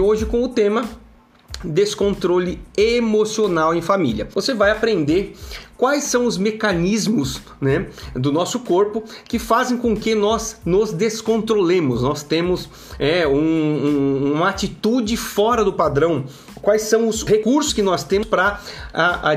E hoje com o tema descontrole emocional em família. Você vai aprender quais são os mecanismos né, do nosso corpo que fazem com que nós nos descontrolemos. Nós temos é, um, um, uma atitude fora do padrão. Quais são os recursos que nós temos para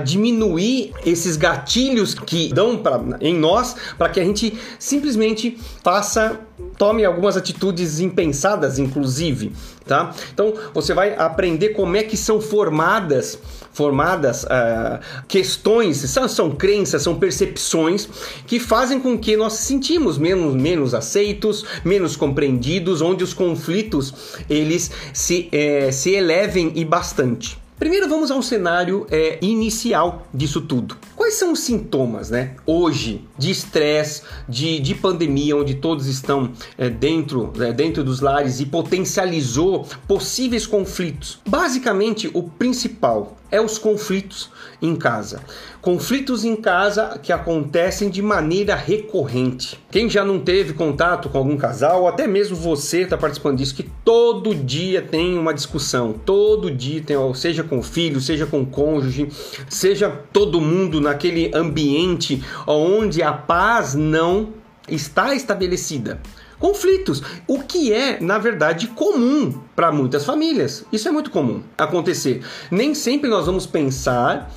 diminuir esses gatilhos que dão pra, em nós para que a gente simplesmente faça tome algumas atitudes impensadas, inclusive, tá? Então você vai aprender como é que são formadas, formadas uh, questões, são, são crenças, são percepções que fazem com que nós sentimos menos, menos aceitos, menos compreendidos, onde os conflitos eles se, eh, se elevem e bastante. Primeiro vamos ao cenário é, inicial disso tudo. Quais são os sintomas, né? Hoje, de estresse, de, de pandemia, onde todos estão é, dentro, é, dentro dos lares e potencializou possíveis conflitos. Basicamente, o principal é os conflitos em casa. Conflitos em casa que acontecem de maneira recorrente. Quem já não teve contato com algum casal, ou até mesmo você está participando disso, que todo dia tem uma discussão, todo dia tem, seja com filho, seja com cônjuge, seja todo mundo naquele ambiente onde a paz não está estabelecida conflitos, o que é, na verdade, comum para muitas famílias. Isso é muito comum acontecer. Nem sempre nós vamos pensar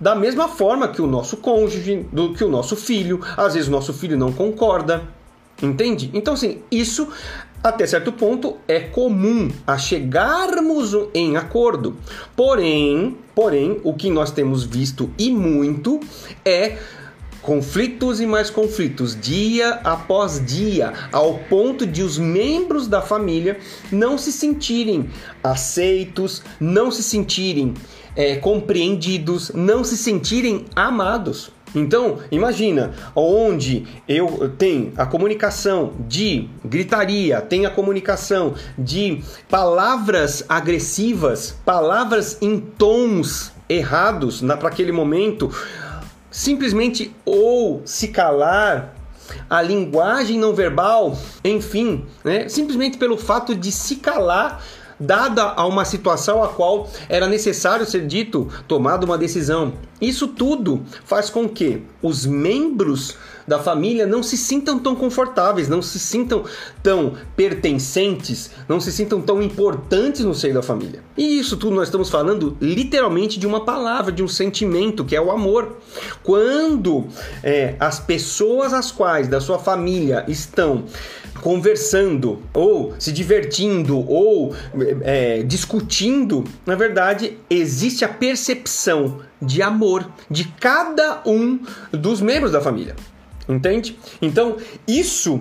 da mesma forma que o nosso cônjuge, do que o nosso filho. Às vezes o nosso filho não concorda. Entende? Então, assim, isso até certo ponto é comum a chegarmos em acordo. Porém, porém, o que nós temos visto e muito é conflitos e mais conflitos, dia após dia, ao ponto de os membros da família não se sentirem aceitos, não se sentirem é, compreendidos, não se sentirem amados. Então, imagina onde eu tenho a comunicação de gritaria, tem a comunicação de palavras agressivas, palavras em tons errados para aquele momento, simplesmente ou se calar, a linguagem não verbal, enfim, né? simplesmente pelo fato de se calar dada a uma situação a qual era necessário ser dito, tomada uma decisão. Isso tudo faz com que os membros da família não se sintam tão confortáveis, não se sintam tão pertencentes, não se sintam tão importantes no seio da família. E isso tudo nós estamos falando literalmente de uma palavra, de um sentimento que é o amor. Quando é, as pessoas as quais da sua família estão conversando ou se divertindo ou é, discutindo, na verdade existe a percepção de amor de cada um dos membros da família. Entende? Então, isso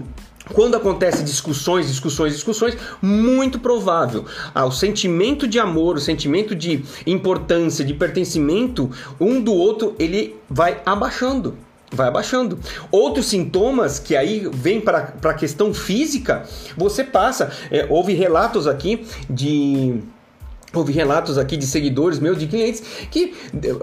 quando acontece discussões, discussões, discussões, muito provável ah, o sentimento de amor, o sentimento de importância, de pertencimento um do outro, ele vai abaixando. Vai abaixando. Outros sintomas que aí vem para a questão física, você passa. É, houve relatos aqui de Houve relatos aqui de seguidores meus, de clientes, que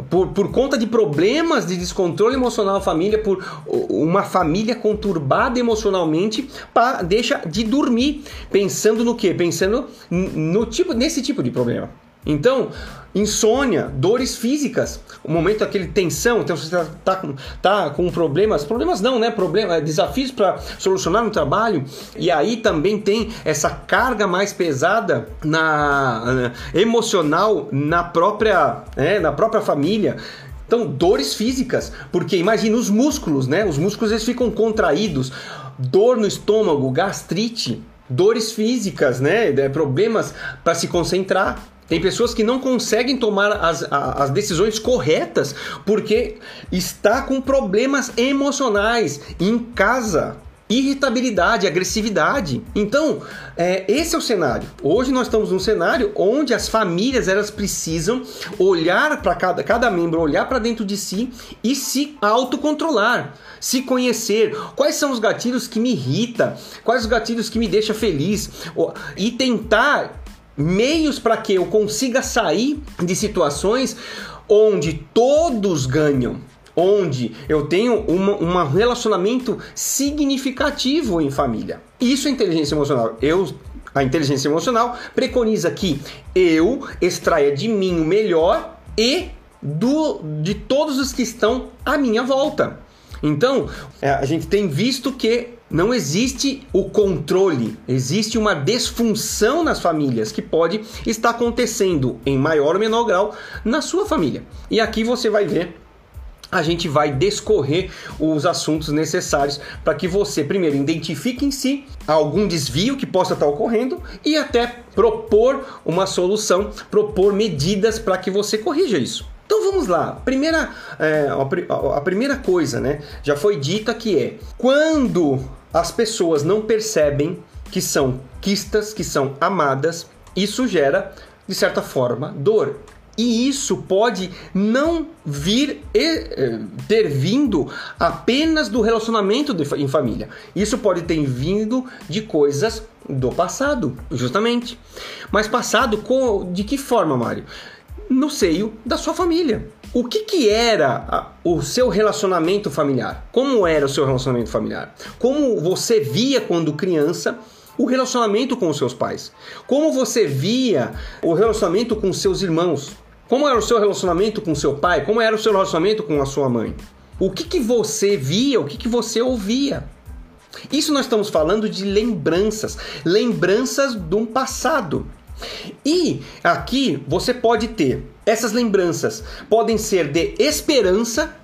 por, por conta de problemas de descontrole emocional na família, por uma família conturbada emocionalmente, pa, deixa de dormir, pensando no quê? Pensando no tipo, nesse tipo de problema. Então, insônia, dores físicas, o momento daquele tensão, então você está tá, tá com problemas, problemas não, né? Problema, desafios para solucionar no trabalho, e aí também tem essa carga mais pesada na, na emocional na própria, né, na própria família. Então, dores físicas, porque imagina os músculos, né? Os músculos eles ficam contraídos, dor no estômago, gastrite, dores físicas, né? Problemas para se concentrar. Tem pessoas que não conseguem tomar as, as decisões corretas porque está com problemas emocionais em casa. irritabilidade, agressividade. Então, é, esse é o cenário. Hoje nós estamos num cenário onde as famílias elas precisam olhar para cada, cada membro, olhar para dentro de si e se autocontrolar, se conhecer. Quais são os gatilhos que me irritam? Quais os gatilhos que me deixam feliz? E tentar meios para que eu consiga sair de situações onde todos ganham onde eu tenho um relacionamento significativo em família. Isso é inteligência emocional. Eu, a inteligência emocional preconiza que eu extraia de mim o melhor e do, de todos os que estão à minha volta. Então, é, a gente tem visto que não existe o controle, existe uma desfunção nas famílias que pode estar acontecendo em maior ou menor grau na sua família. E aqui você vai ver a gente vai descorrer os assuntos necessários para que você, primeiro, identifique em si algum desvio que possa estar ocorrendo e até propor uma solução, propor medidas para que você corrija isso. Então vamos lá. Primeira, é, a primeira coisa, né? Já foi dita que é quando as pessoas não percebem que são quistas, que são amadas, isso gera, de certa forma, dor. E isso pode não vir eh, ter vindo apenas do relacionamento em família. Isso pode ter vindo de coisas do passado, justamente. Mas passado de que forma, Mário? No seio da sua família. O que, que era o seu relacionamento familiar? Como era o seu relacionamento familiar? Como você via quando criança o relacionamento com os seus pais? Como você via o relacionamento com os seus irmãos? Como era o seu relacionamento com seu pai? Como era o seu relacionamento com a sua mãe? O que, que você via? O que, que você ouvia? Isso nós estamos falando de lembranças, lembranças de um passado. E aqui você pode ter essas lembranças, podem ser de esperança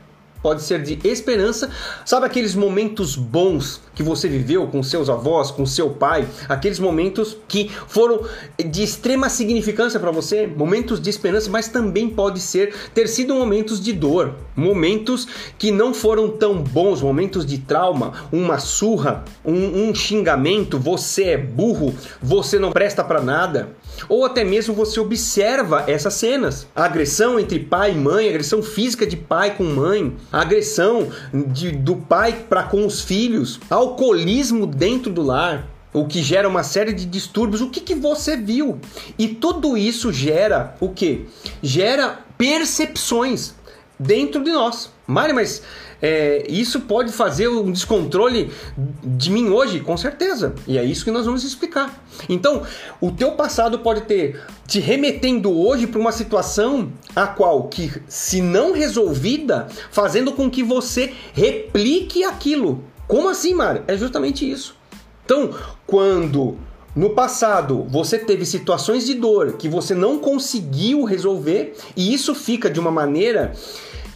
pode ser de esperança. Sabe aqueles momentos bons que você viveu com seus avós, com seu pai, aqueles momentos que foram de extrema significância para você, momentos de esperança, mas também pode ser ter sido momentos de dor, momentos que não foram tão bons, momentos de trauma, uma surra, um, um xingamento, você é burro, você não presta para nada. Ou até mesmo você observa essas cenas. A agressão entre pai e mãe, agressão física de pai com mãe, agressão de, do pai para com os filhos, alcoolismo dentro do lar, o que gera uma série de distúrbios. O que, que você viu? E tudo isso gera o que? Gera percepções dentro de nós. Mário, mas é, isso pode fazer um descontrole de mim hoje? Com certeza. E é isso que nós vamos explicar. Então, o teu passado pode ter te remetendo hoje para uma situação a qual que, se não resolvida, fazendo com que você replique aquilo. Como assim, Mário? É justamente isso. Então, quando no passado você teve situações de dor que você não conseguiu resolver e isso fica de uma maneira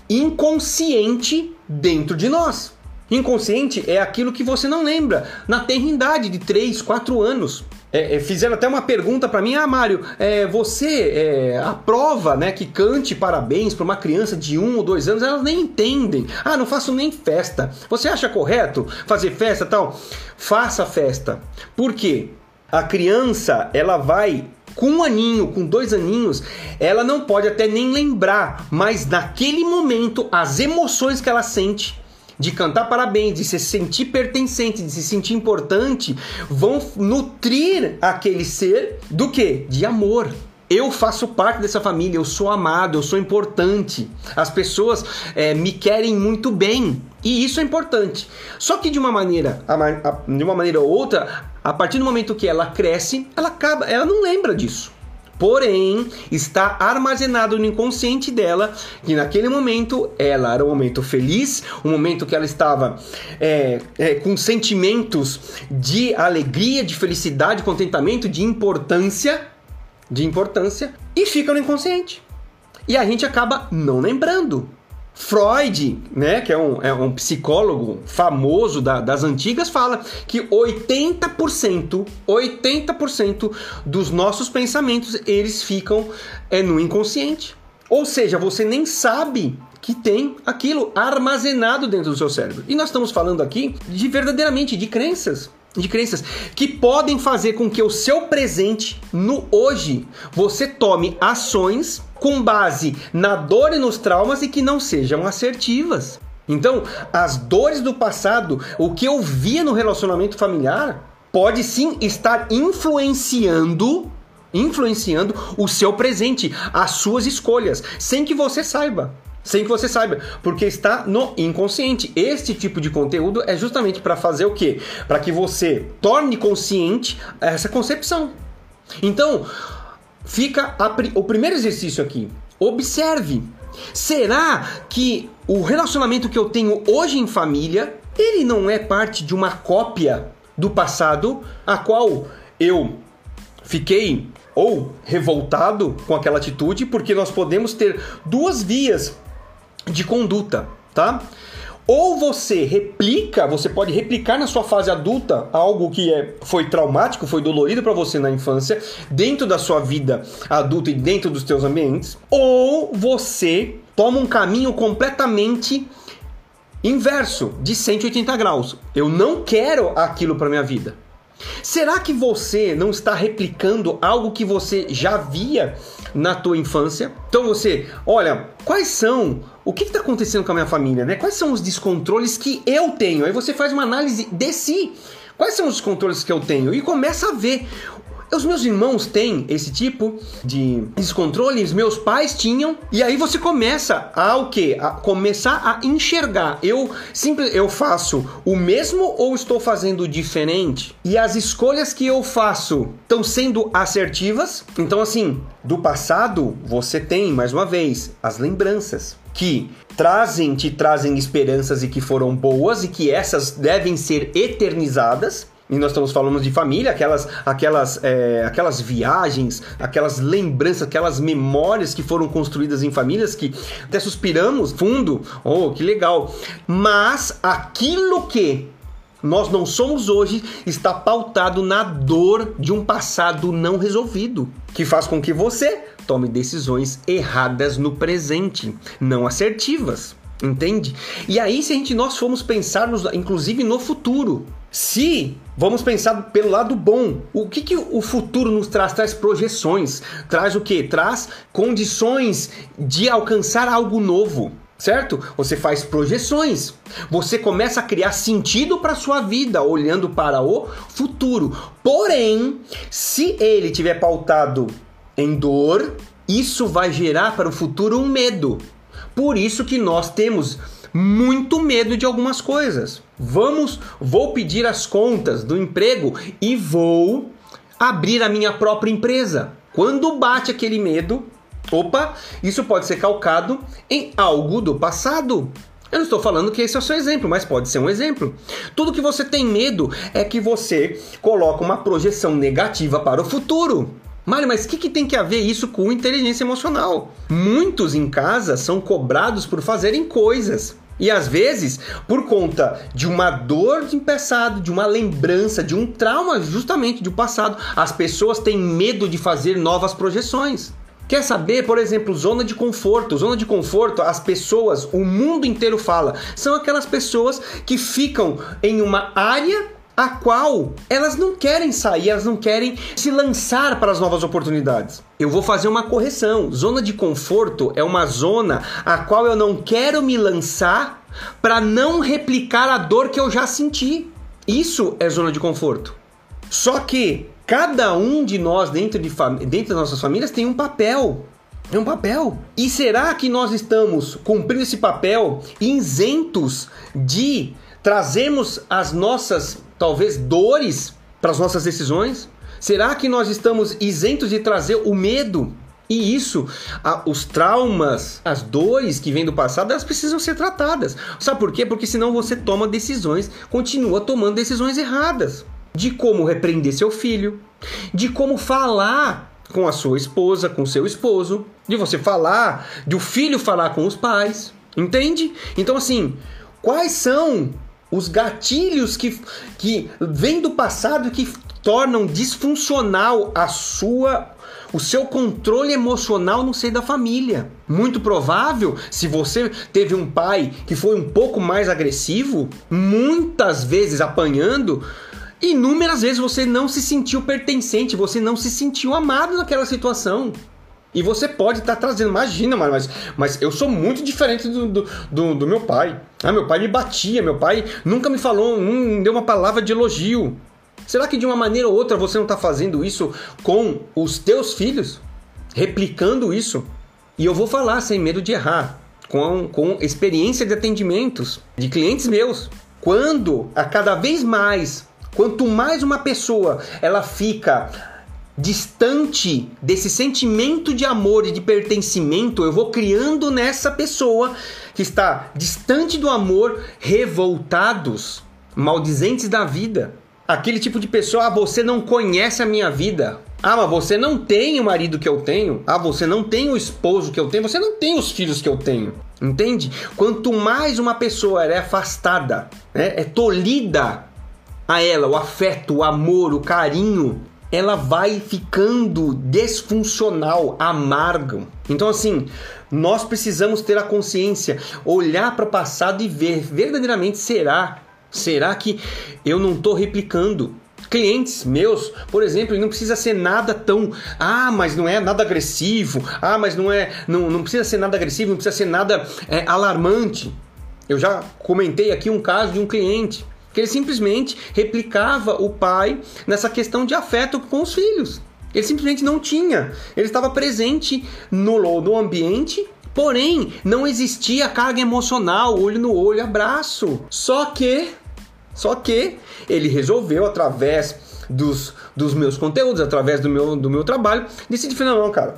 inconsciente dentro de nós. Inconsciente é aquilo que você não lembra na tenridade de 3, 4 anos. É, é, fizeram até uma pergunta para mim, ah, Mário, é, você é, aprova né, que cante parabéns para uma criança de um ou dois anos? Elas nem entendem. Ah, não faço nem festa. Você acha correto fazer festa tal? Faça festa. Por quê? A criança ela vai com um aninho, com dois aninhos, ela não pode até nem lembrar, mas naquele momento, as emoções que ela sente de cantar parabéns, de se sentir pertencente, de se sentir importante, vão nutrir aquele ser do que? De amor. Eu faço parte dessa família, eu sou amado, eu sou importante. As pessoas é, me querem muito bem e isso é importante. Só que de uma maneira, de uma maneira ou outra, a partir do momento que ela cresce, ela acaba, ela não lembra disso. Porém, está armazenado no inconsciente dela que naquele momento ela era um momento feliz, um momento que ela estava é, é, com sentimentos de alegria, de felicidade, contentamento, de importância, de importância, e fica no inconsciente. E a gente acaba não lembrando. Freud, né, que é um, é um psicólogo famoso da, das antigas, fala que 80%, 80% dos nossos pensamentos eles ficam é, no inconsciente. Ou seja, você nem sabe que tem aquilo armazenado dentro do seu cérebro. E nós estamos falando aqui de verdadeiramente de crenças de crenças que podem fazer com que o seu presente no hoje você tome ações com base na dor e nos traumas e que não sejam assertivas. Então, as dores do passado, o que eu via no relacionamento familiar, pode sim estar influenciando influenciando o seu presente, as suas escolhas, sem que você saiba. Sem que você saiba, porque está no inconsciente. Este tipo de conteúdo é justamente para fazer o quê? Para que você torne consciente essa concepção. Então, fica a, o primeiro exercício aqui. Observe. Será que o relacionamento que eu tenho hoje em família, ele não é parte de uma cópia do passado, a qual eu fiquei ou revoltado com aquela atitude, porque nós podemos ter duas vias de conduta, tá? Ou você replica, você pode replicar na sua fase adulta algo que é, foi traumático, foi dolorido para você na infância, dentro da sua vida adulta e dentro dos teus ambientes, ou você toma um caminho completamente inverso, de 180 graus. Eu não quero aquilo para minha vida. Será que você não está replicando algo que você já via na tua infância? Então você, olha, quais são o que está acontecendo com a minha família, né? Quais são os descontroles que eu tenho? Aí você faz uma análise de si. Quais são os descontroles que eu tenho? E começa a ver os meus irmãos têm esse tipo de descontrole, os meus pais tinham, e aí você começa a o quê? A começar a enxergar. Eu simples eu faço o mesmo ou estou fazendo diferente? E as escolhas que eu faço estão sendo assertivas? Então assim, do passado você tem mais uma vez as lembranças que trazem, te trazem esperanças e que foram boas e que essas devem ser eternizadas e nós estamos falando de família, aquelas, aquelas, é, aquelas viagens, aquelas lembranças, aquelas memórias que foram construídas em famílias que até suspiramos fundo, oh, que legal. Mas aquilo que nós não somos hoje está pautado na dor de um passado não resolvido, que faz com que você tome decisões erradas no presente, não assertivas. Entende? E aí, se a gente nós formos pensar, inclusive no futuro, se vamos pensar pelo lado bom, o que, que o futuro nos traz? Traz projeções, traz o que? Traz condições de alcançar algo novo certo? Você faz projeções. Você começa a criar sentido para sua vida olhando para o futuro. Porém, se ele tiver pautado em dor, isso vai gerar para o futuro um medo. Por isso que nós temos muito medo de algumas coisas. Vamos, vou pedir as contas do emprego e vou abrir a minha própria empresa. Quando bate aquele medo, opa, isso pode ser calcado em algo do passado. Eu não estou falando que esse é o seu exemplo, mas pode ser um exemplo. Tudo que você tem medo é que você coloca uma projeção negativa para o futuro. Mário, mas o que, que tem que haver isso com inteligência emocional? Muitos em casa são cobrados por fazerem coisas. E às vezes, por conta de uma dor de passado, de uma lembrança, de um trauma justamente do passado, as pessoas têm medo de fazer novas projeções. Quer saber, por exemplo, zona de conforto? Zona de conforto, as pessoas, o mundo inteiro fala, são aquelas pessoas que ficam em uma área a qual elas não querem sair, elas não querem se lançar para as novas oportunidades. Eu vou fazer uma correção. Zona de conforto é uma zona a qual eu não quero me lançar para não replicar a dor que eu já senti. Isso é zona de conforto. Só que cada um de nós dentro, de dentro das nossas famílias tem um papel. É um papel. E será que nós estamos cumprindo esse papel isentos de trazermos as nossas talvez dores para as nossas decisões? Será que nós estamos isentos de trazer o medo? E isso, a, os traumas, as dores que vêm do passado, elas precisam ser tratadas. Sabe por quê? Porque senão você toma decisões, continua tomando decisões erradas. De como repreender seu filho, de como falar com a sua esposa, com seu esposo, de você falar, de o filho falar com os pais. Entende? Então, assim, quais são os gatilhos que, que vêm do passado que tornam disfuncional a sua o seu controle emocional no seio da família. Muito provável, se você teve um pai que foi um pouco mais agressivo, muitas vezes apanhando, inúmeras vezes você não se sentiu pertencente, você não se sentiu amado naquela situação. E você pode estar tá trazendo, imagina, mas, mas eu sou muito diferente do, do, do, do, meu pai. Ah, meu pai me batia, meu pai nunca me falou, não deu uma palavra de elogio. Será que de uma maneira ou outra você não está fazendo isso com os teus filhos? Replicando isso? E eu vou falar sem medo de errar, com, com experiência de atendimentos de clientes meus. Quando a cada vez mais, quanto mais uma pessoa ela fica distante desse sentimento de amor e de pertencimento, eu vou criando nessa pessoa que está distante do amor, revoltados, maldizentes da vida. Aquele tipo de pessoa, ah, você não conhece a minha vida. Ah, mas você não tem o marido que eu tenho. Ah, você não tem o esposo que eu tenho. Você não tem os filhos que eu tenho. Entende? Quanto mais uma pessoa é afastada, né, é tolhida a ela, o afeto, o amor, o carinho, ela vai ficando desfuncional, amarga. Então, assim, nós precisamos ter a consciência, olhar para o passado e ver verdadeiramente será. Será que eu não estou replicando? Clientes meus, por exemplo, não precisa ser nada tão. Ah, mas não é nada agressivo. Ah, mas não é. Não, não precisa ser nada agressivo, não precisa ser nada é, alarmante. Eu já comentei aqui um caso de um cliente que ele simplesmente replicava o pai nessa questão de afeto com os filhos. Ele simplesmente não tinha. Ele estava presente no, no ambiente, porém não existia carga emocional, olho no olho, abraço. Só que, só que ele resolveu através dos, dos meus conteúdos, através do meu, do meu trabalho, decidir, não, não, cara,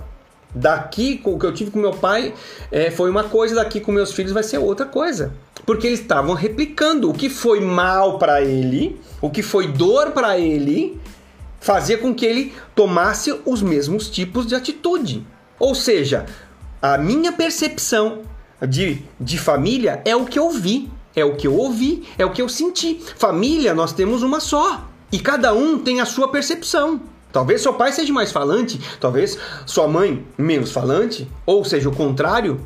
Daqui com o que eu tive com meu pai é, foi uma coisa, daqui com meus filhos vai ser outra coisa. Porque eles estavam replicando o que foi mal para ele, o que foi dor para ele, fazia com que ele tomasse os mesmos tipos de atitude. Ou seja, a minha percepção de, de família é o que eu vi, é o que eu ouvi, é o que eu senti. Família, nós temos uma só. E cada um tem a sua percepção. Talvez seu pai seja mais falante, talvez sua mãe menos falante, ou seja, o contrário.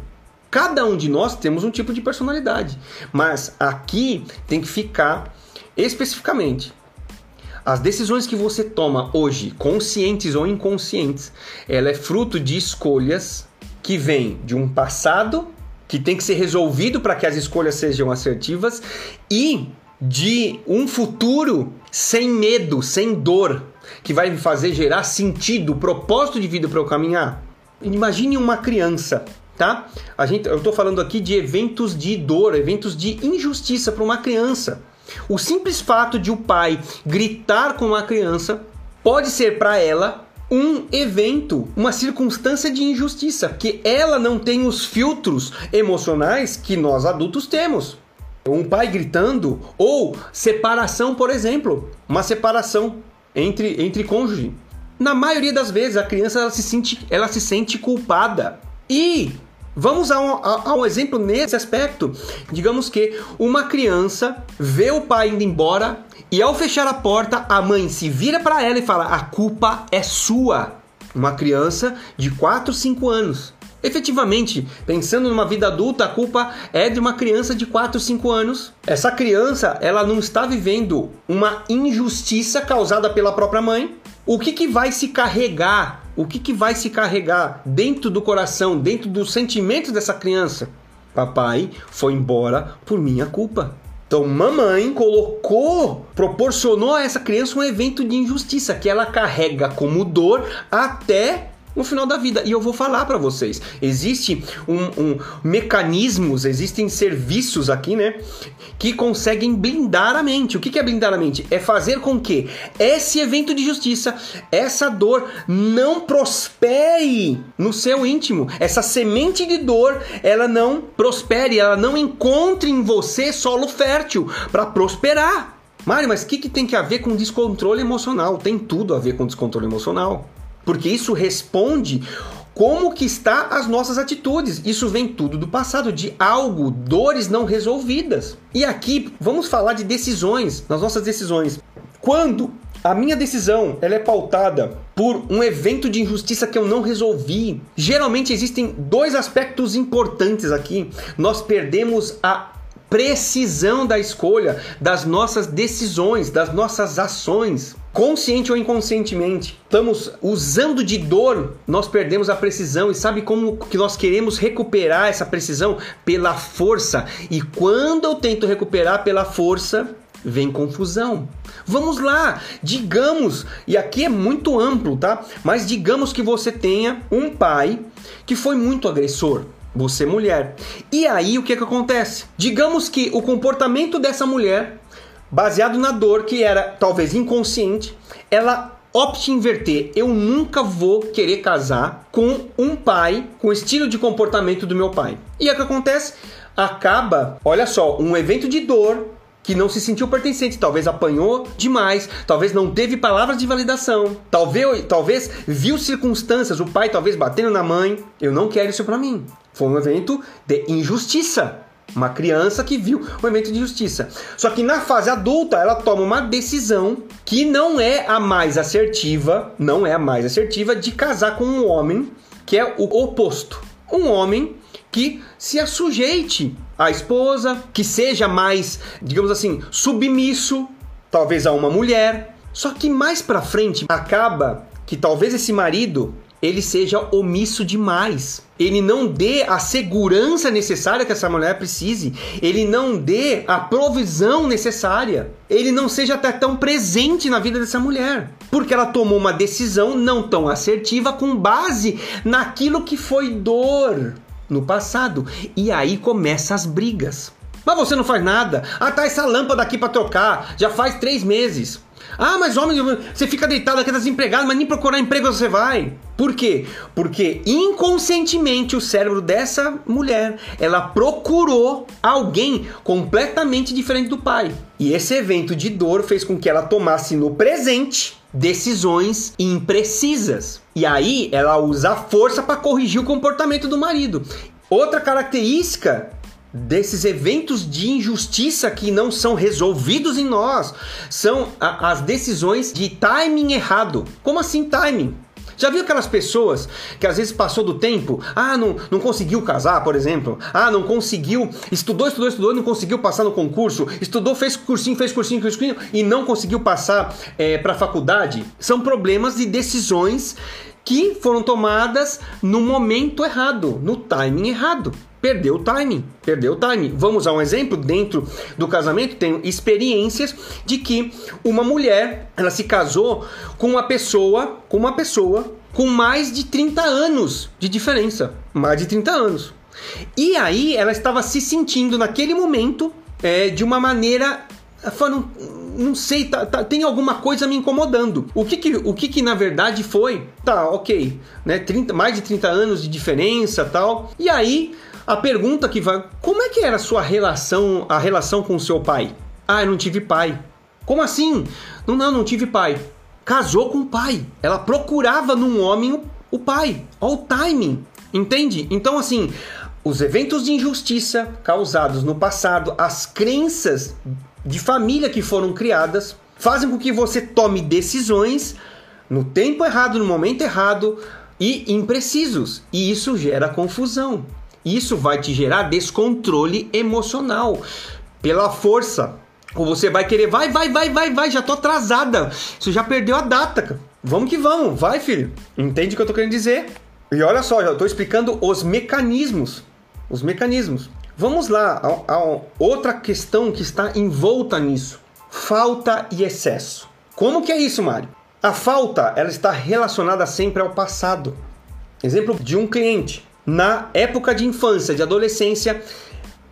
Cada um de nós temos um tipo de personalidade, mas aqui tem que ficar especificamente. As decisões que você toma hoje, conscientes ou inconscientes, ela é fruto de escolhas que vêm de um passado que tem que ser resolvido para que as escolhas sejam assertivas e de um futuro sem medo, sem dor, que vai me fazer gerar sentido, propósito de vida para eu caminhar. Imagine uma criança, tá? A gente, eu estou falando aqui de eventos de dor, eventos de injustiça para uma criança. O simples fato de o pai gritar com uma criança pode ser para ela um evento, uma circunstância de injustiça, que ela não tem os filtros emocionais que nós adultos temos. Um pai gritando ou separação, por exemplo, uma separação entre, entre cônjuge. Na maioria das vezes, a criança ela se, sente, ela se sente culpada. E vamos a um, a, a um exemplo nesse aspecto. Digamos que uma criança vê o pai indo embora e ao fechar a porta, a mãe se vira para ela e fala: A culpa é sua. Uma criança de 4, 5 anos. Efetivamente, pensando numa vida adulta, a culpa é de uma criança de 4, 5 anos. Essa criança, ela não está vivendo uma injustiça causada pela própria mãe. O que, que vai se carregar? O que, que vai se carregar dentro do coração, dentro dos sentimentos dessa criança? Papai foi embora por minha culpa. Então, mamãe colocou, proporcionou a essa criança um evento de injustiça que ela carrega como dor até no final da vida. E eu vou falar para vocês, existe um, um, mecanismos, existem serviços aqui, né, que conseguem blindar a mente. O que é blindar a mente? É fazer com que esse evento de justiça, essa dor, não prospere no seu íntimo. Essa semente de dor, ela não prospere, ela não encontre em você solo fértil para prosperar. Mário, mas o que, que tem que a ver com descontrole emocional? Tem tudo a ver com descontrole emocional porque isso responde como que está as nossas atitudes. Isso vem tudo do passado, de algo, dores não resolvidas. E aqui vamos falar de decisões, nas nossas decisões. Quando a minha decisão ela é pautada por um evento de injustiça que eu não resolvi. Geralmente existem dois aspectos importantes aqui. Nós perdemos a precisão da escolha, das nossas decisões, das nossas ações. Consciente ou inconscientemente, estamos usando de dor, nós perdemos a precisão e sabe como que nós queremos recuperar essa precisão pela força. E quando eu tento recuperar pela força, vem confusão. Vamos lá, digamos, e aqui é muito amplo, tá? Mas digamos que você tenha um pai que foi muito agressor, você mulher. E aí o que, que acontece? Digamos que o comportamento dessa mulher, baseado na dor que era talvez inconsciente, ela opte inverter. Eu nunca vou querer casar com um pai com o estilo de comportamento do meu pai. E o que acontece? Acaba, olha só, um evento de dor que não se sentiu pertencente, talvez apanhou demais, talvez não teve palavras de validação, talvez, talvez viu circunstâncias, o pai talvez batendo na mãe. Eu não quero isso para mim. Foi um evento de injustiça. Uma criança que viu um evento de injustiça. Só que na fase adulta, ela toma uma decisão que não é a mais assertiva, não é a mais assertiva de casar com um homem que é o oposto. Um homem que se assujeite à esposa, que seja mais, digamos assim, submisso, talvez a uma mulher. Só que mais para frente acaba que talvez esse marido ele seja omisso demais. Ele não dê a segurança necessária que essa mulher precise, ele não dê a provisão necessária, ele não seja até tão presente na vida dessa mulher, porque ela tomou uma decisão não tão assertiva com base naquilo que foi dor, no passado. E aí começam as brigas. Mas você não faz nada. Ah, tá essa lâmpada aqui para trocar. Já faz três meses. Ah, mas homem, você fica deitado aqui desempregado, mas nem procurar emprego você vai. Por quê? Porque inconscientemente o cérebro dessa mulher, ela procurou alguém completamente diferente do pai. E esse evento de dor fez com que ela tomasse no presente decisões imprecisas. E aí ela usa a força para corrigir o comportamento do marido. Outra característica desses eventos de injustiça que não são resolvidos em nós são a, as decisões de timing errado. Como assim timing? Já viu aquelas pessoas que às vezes passou do tempo, ah, não, não conseguiu casar, por exemplo, ah, não conseguiu, estudou, estudou, estudou, não conseguiu passar no concurso, estudou, fez cursinho, fez cursinho, fez cursinho e não conseguiu passar é, para a faculdade? São problemas de decisões que foram tomadas no momento errado, no timing errado perdeu o timing, perdeu o timing. Vamos a um exemplo dentro do casamento, tem experiências de que uma mulher, ela se casou com uma pessoa, com uma pessoa com mais de 30 anos de diferença, mais de 30 anos. E aí ela estava se sentindo naquele momento é, de uma maneira não sei, tá, tá, tem alguma coisa me incomodando. O que que, o que que na verdade foi? Tá, ok, né? 30, mais de 30 anos de diferença tal. E aí a pergunta que vai: como é que era a sua relação, a relação com o seu pai? Ah, eu não tive pai. Como assim? Não, não, não tive pai. Casou com o pai. Ela procurava num homem o pai. Olha o timing. Entende? Então, assim, os eventos de injustiça causados no passado, as crenças de família que foram criadas, fazem com que você tome decisões no tempo errado, no momento errado e imprecisos. E isso gera confusão. Isso vai te gerar descontrole emocional pela força. Ou você vai querer, vai, vai, vai, vai, vai, já tô atrasada. Você já perdeu a data. Vamos que vamos, vai, filho. Entende o que eu tô querendo dizer? E olha só, já tô explicando os mecanismos. Os mecanismos. Vamos lá a, a outra questão que está envolta nisso: falta e excesso. Como que é isso, Mário? A falta, ela está relacionada sempre ao passado. Exemplo de um cliente na época de infância, de adolescência,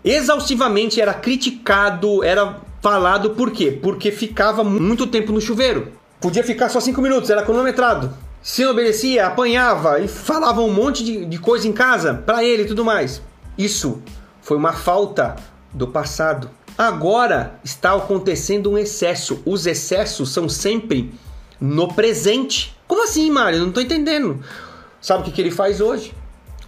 exaustivamente era criticado, era falado por quê? Porque ficava muito tempo no chuveiro. Podia ficar só 5 minutos, era cronometrado. Se não obedecia, apanhava e falava um monte de, de coisa em casa para ele e tudo mais. Isso foi uma falta do passado. Agora está acontecendo um excesso. Os excessos são sempre no presente. Como assim, Mário? Não estou entendendo. Sabe o que, que ele faz hoje?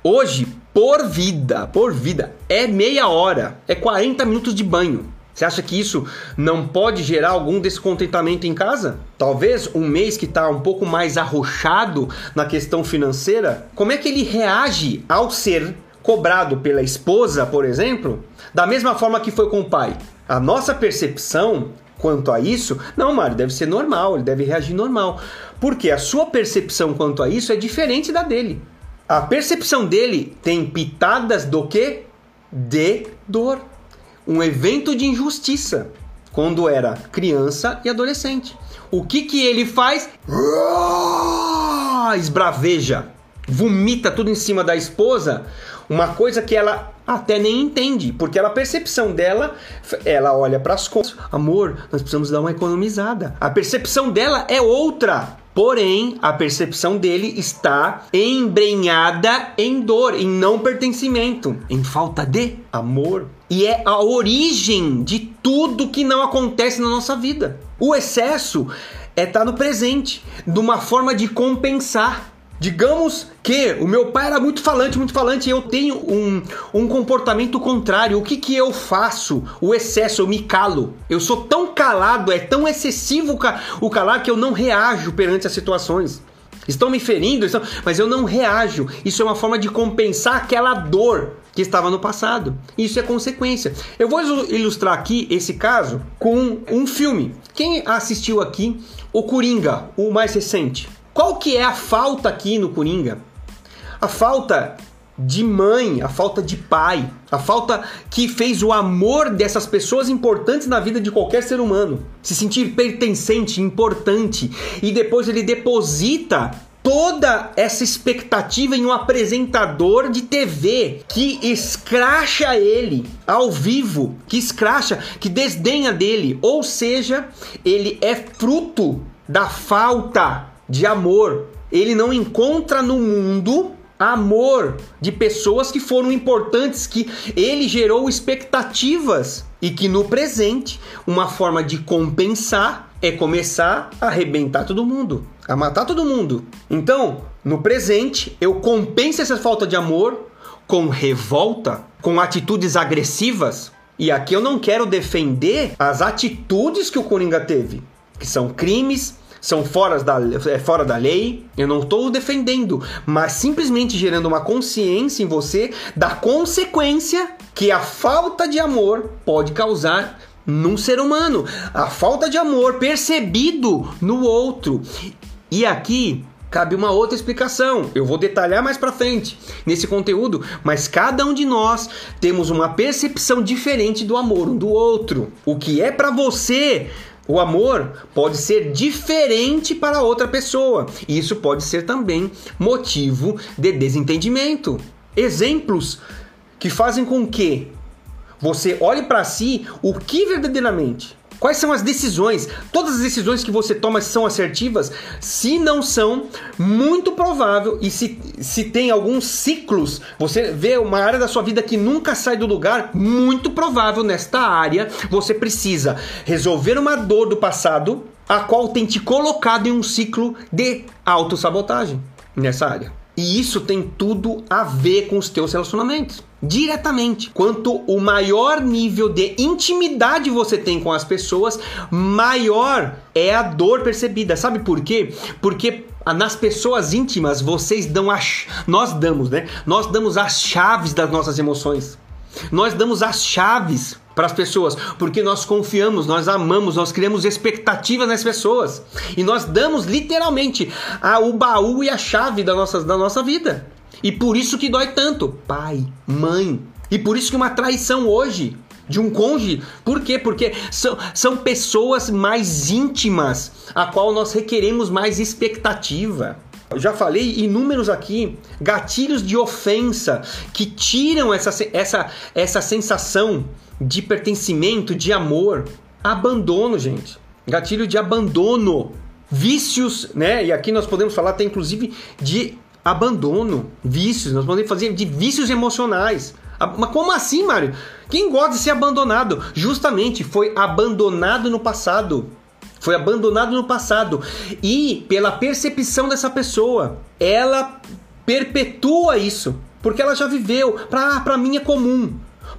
Hoje, por vida, por vida, é meia hora, é 40 minutos de banho. Você acha que isso não pode gerar algum descontentamento em casa? Talvez um mês que está um pouco mais arrochado na questão financeira, como é que ele reage ao ser cobrado pela esposa, por exemplo, da mesma forma que foi com o pai? A nossa percepção quanto a isso, não, Mário, deve ser normal, ele deve reagir normal. Porque a sua percepção quanto a isso é diferente da dele. A percepção dele tem pitadas do que? De dor um evento de injustiça quando era criança e adolescente. O que que ele faz? Esbraveja, vomita tudo em cima da esposa, uma coisa que ela até nem entende, porque a percepção dela, ela olha para as contas, amor, nós precisamos dar uma economizada. A percepção dela é outra. Porém, a percepção dele está embrenhada em dor, em não pertencimento, em falta de amor. E é a origem de tudo que não acontece na nossa vida. O excesso é estar tá no presente, de uma forma de compensar. Digamos que o meu pai era muito falante, muito falante, e eu tenho um, um comportamento contrário. O que, que eu faço? O excesso, eu me calo. Eu sou tão calado, é tão excessivo o calar que eu não reajo perante as situações. Estão me ferindo, estão... mas eu não reajo. Isso é uma forma de compensar aquela dor que estava no passado. Isso é consequência. Eu vou ilustrar aqui esse caso com um filme. Quem assistiu aqui o Coringa, o mais recente? Qual que é a falta aqui no Coringa? A falta de mãe, a falta de pai, a falta que fez o amor dessas pessoas importantes na vida de qualquer ser humano se sentir pertencente, importante e depois ele deposita toda essa expectativa em um apresentador de TV que escracha ele ao vivo, que escracha, que desdenha dele, ou seja, ele é fruto da falta de amor. Ele não encontra no mundo amor de pessoas que foram importantes, que ele gerou expectativas e que no presente, uma forma de compensar é começar a arrebentar todo mundo, a matar todo mundo. Então, no presente, eu compenso essa falta de amor com revolta, com atitudes agressivas. E aqui eu não quero defender as atitudes que o Coringa teve, que são crimes, são fora da, é, fora da lei. Eu não estou defendendo, mas simplesmente gerando uma consciência em você da consequência que a falta de amor pode causar num ser humano. A falta de amor percebido no outro. E aqui cabe uma outra explicação. Eu vou detalhar mais para frente nesse conteúdo, mas cada um de nós temos uma percepção diferente do amor um do outro. O que é para você o amor pode ser diferente para outra pessoa. E isso pode ser também motivo de desentendimento. Exemplos que fazem com que você olhe para si o que verdadeiramente Quais são as decisões? Todas as decisões que você toma são assertivas? Se não são, muito provável, e se, se tem alguns ciclos, você vê uma área da sua vida que nunca sai do lugar, muito provável nesta área você precisa resolver uma dor do passado, a qual tem te colocado em um ciclo de autossabotagem nessa área. E isso tem tudo a ver com os teus relacionamentos. Diretamente. Quanto o maior nível de intimidade você tem com as pessoas, maior é a dor percebida. Sabe por quê? Porque nas pessoas íntimas vocês dão as nós damos, né? Nós damos as chaves das nossas emoções. Nós damos as chaves para as pessoas, porque nós confiamos, nós amamos, nós criamos expectativas nas pessoas e nós damos literalmente a, o baú e a chave da nossa, da nossa vida. E por isso que dói tanto, pai, mãe. E por isso que uma traição hoje de um cônjuge, por quê? Porque são, são pessoas mais íntimas, a qual nós requeremos mais expectativa. Eu já falei inúmeros aqui gatilhos de ofensa que tiram essa, essa, essa sensação de pertencimento, de amor. Abandono, gente. Gatilho de abandono. Vícios, né? E aqui nós podemos falar até inclusive de abandono, vícios. Nós podemos fazer de vícios emocionais. Mas como assim, Mário? Quem gosta de ser abandonado? Justamente foi abandonado no passado. Foi abandonado no passado. E pela percepção dessa pessoa, ela perpetua isso. Porque ela já viveu. Pra, pra mim é comum.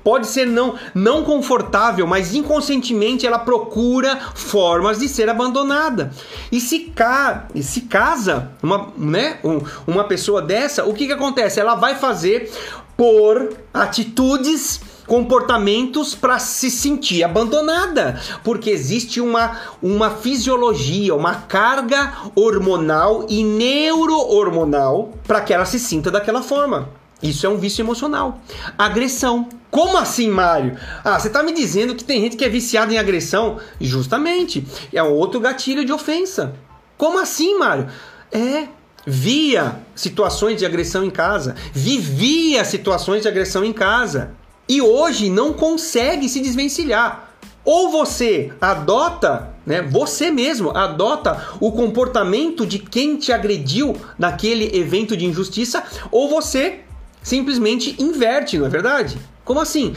Pode ser não, não confortável, mas inconscientemente ela procura formas de ser abandonada. E se, ca, se casa uma, né, um, uma pessoa dessa, o que, que acontece? Ela vai fazer por atitudes comportamentos para se sentir abandonada, porque existe uma, uma fisiologia, uma carga hormonal e neurohormonal para que ela se sinta daquela forma. Isso é um vício emocional. Agressão. Como assim, Mário? Ah, você está me dizendo que tem gente que é viciada em agressão? Justamente. É um outro gatilho de ofensa. Como assim, Mário? É, via situações de agressão em casa, vivia situações de agressão em casa e hoje não consegue se desvencilhar. Ou você adota, né, você mesmo adota o comportamento de quem te agrediu naquele evento de injustiça, ou você simplesmente inverte, não é verdade? Como assim?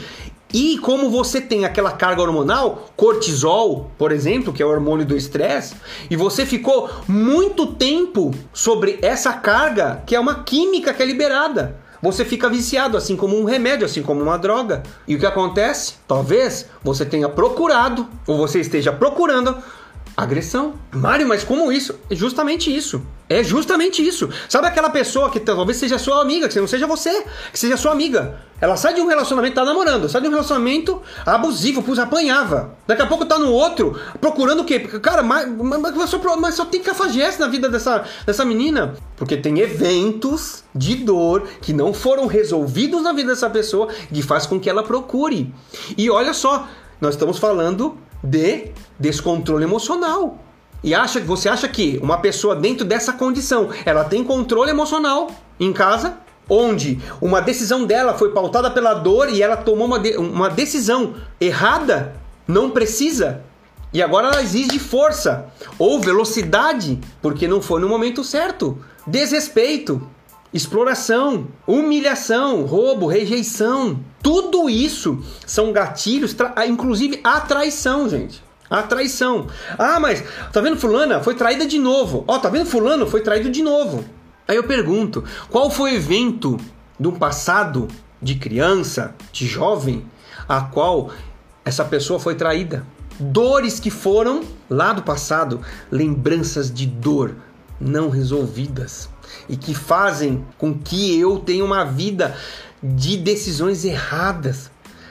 E como você tem aquela carga hormonal, cortisol, por exemplo, que é o hormônio do estresse, e você ficou muito tempo sobre essa carga, que é uma química que é liberada. Você fica viciado, assim como um remédio, assim como uma droga. E o que acontece? Talvez você tenha procurado, ou você esteja procurando, agressão. Mário, mas como isso? É justamente isso. É justamente isso. Sabe aquela pessoa que talvez seja sua amiga, que não seja você, que seja sua amiga. Ela sai de um relacionamento, tá namorando, sai de um relacionamento abusivo, pois apanhava. Daqui a pouco tá no outro, procurando o quê? Cara, mas, mas, só, mas só tem cafajeste na vida dessa, dessa menina. Porque tem eventos de dor que não foram resolvidos na vida dessa pessoa que faz com que ela procure. E olha só, nós estamos falando de descontrole emocional. E acha, você acha que uma pessoa dentro dessa condição, ela tem controle emocional em casa, onde uma decisão dela foi pautada pela dor e ela tomou uma, de, uma decisão errada, não precisa. E agora ela exige força ou velocidade, porque não foi no momento certo. Desrespeito, exploração, humilhação, roubo, rejeição. Tudo isso são gatilhos, inclusive a traição, gente. A traição. Ah, mas tá vendo fulana? Foi traída de novo. Ó, oh, tá vendo fulano? Foi traído de novo. Aí eu pergunto, qual foi o evento do passado de criança, de jovem, a qual essa pessoa foi traída? Dores que foram lá do passado, lembranças de dor não resolvidas e que fazem com que eu tenha uma vida de decisões erradas,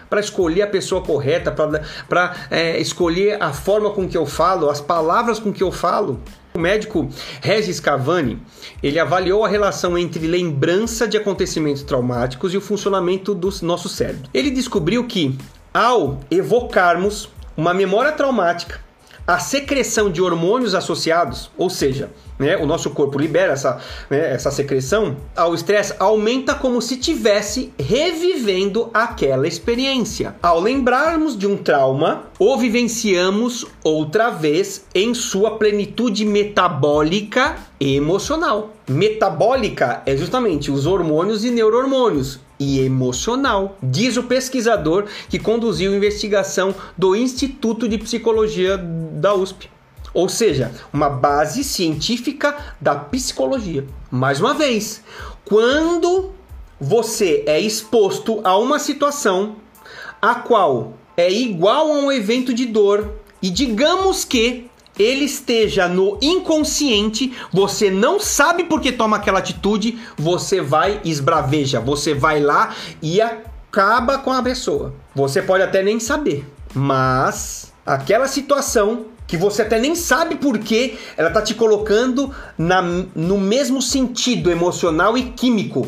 para escolher a pessoa correta, para é, escolher a forma com que eu falo, as palavras com que eu falo. O médico Regis Cavani, ele avaliou a relação entre lembrança de acontecimentos traumáticos e o funcionamento do nosso cérebro. Ele descobriu que ao evocarmos uma memória traumática, a secreção de hormônios associados, ou seja, né, o nosso corpo libera essa, né, essa secreção, ao estresse aumenta como se tivesse revivendo aquela experiência. Ao lembrarmos de um trauma, o vivenciamos outra vez em sua plenitude metabólica e emocional. Metabólica é justamente os hormônios e neurohormônios e emocional, diz o pesquisador que conduziu a investigação do Instituto de Psicologia da USP. Ou seja, uma base científica da psicologia. Mais uma vez, quando você é exposto a uma situação a qual é igual a um evento de dor e digamos que ele esteja no inconsciente, você não sabe por que toma aquela atitude, você vai esbraveja, você vai lá e acaba com a pessoa. Você pode até nem saber, mas aquela situação que você até nem sabe por que ela tá te colocando na, no mesmo sentido emocional e químico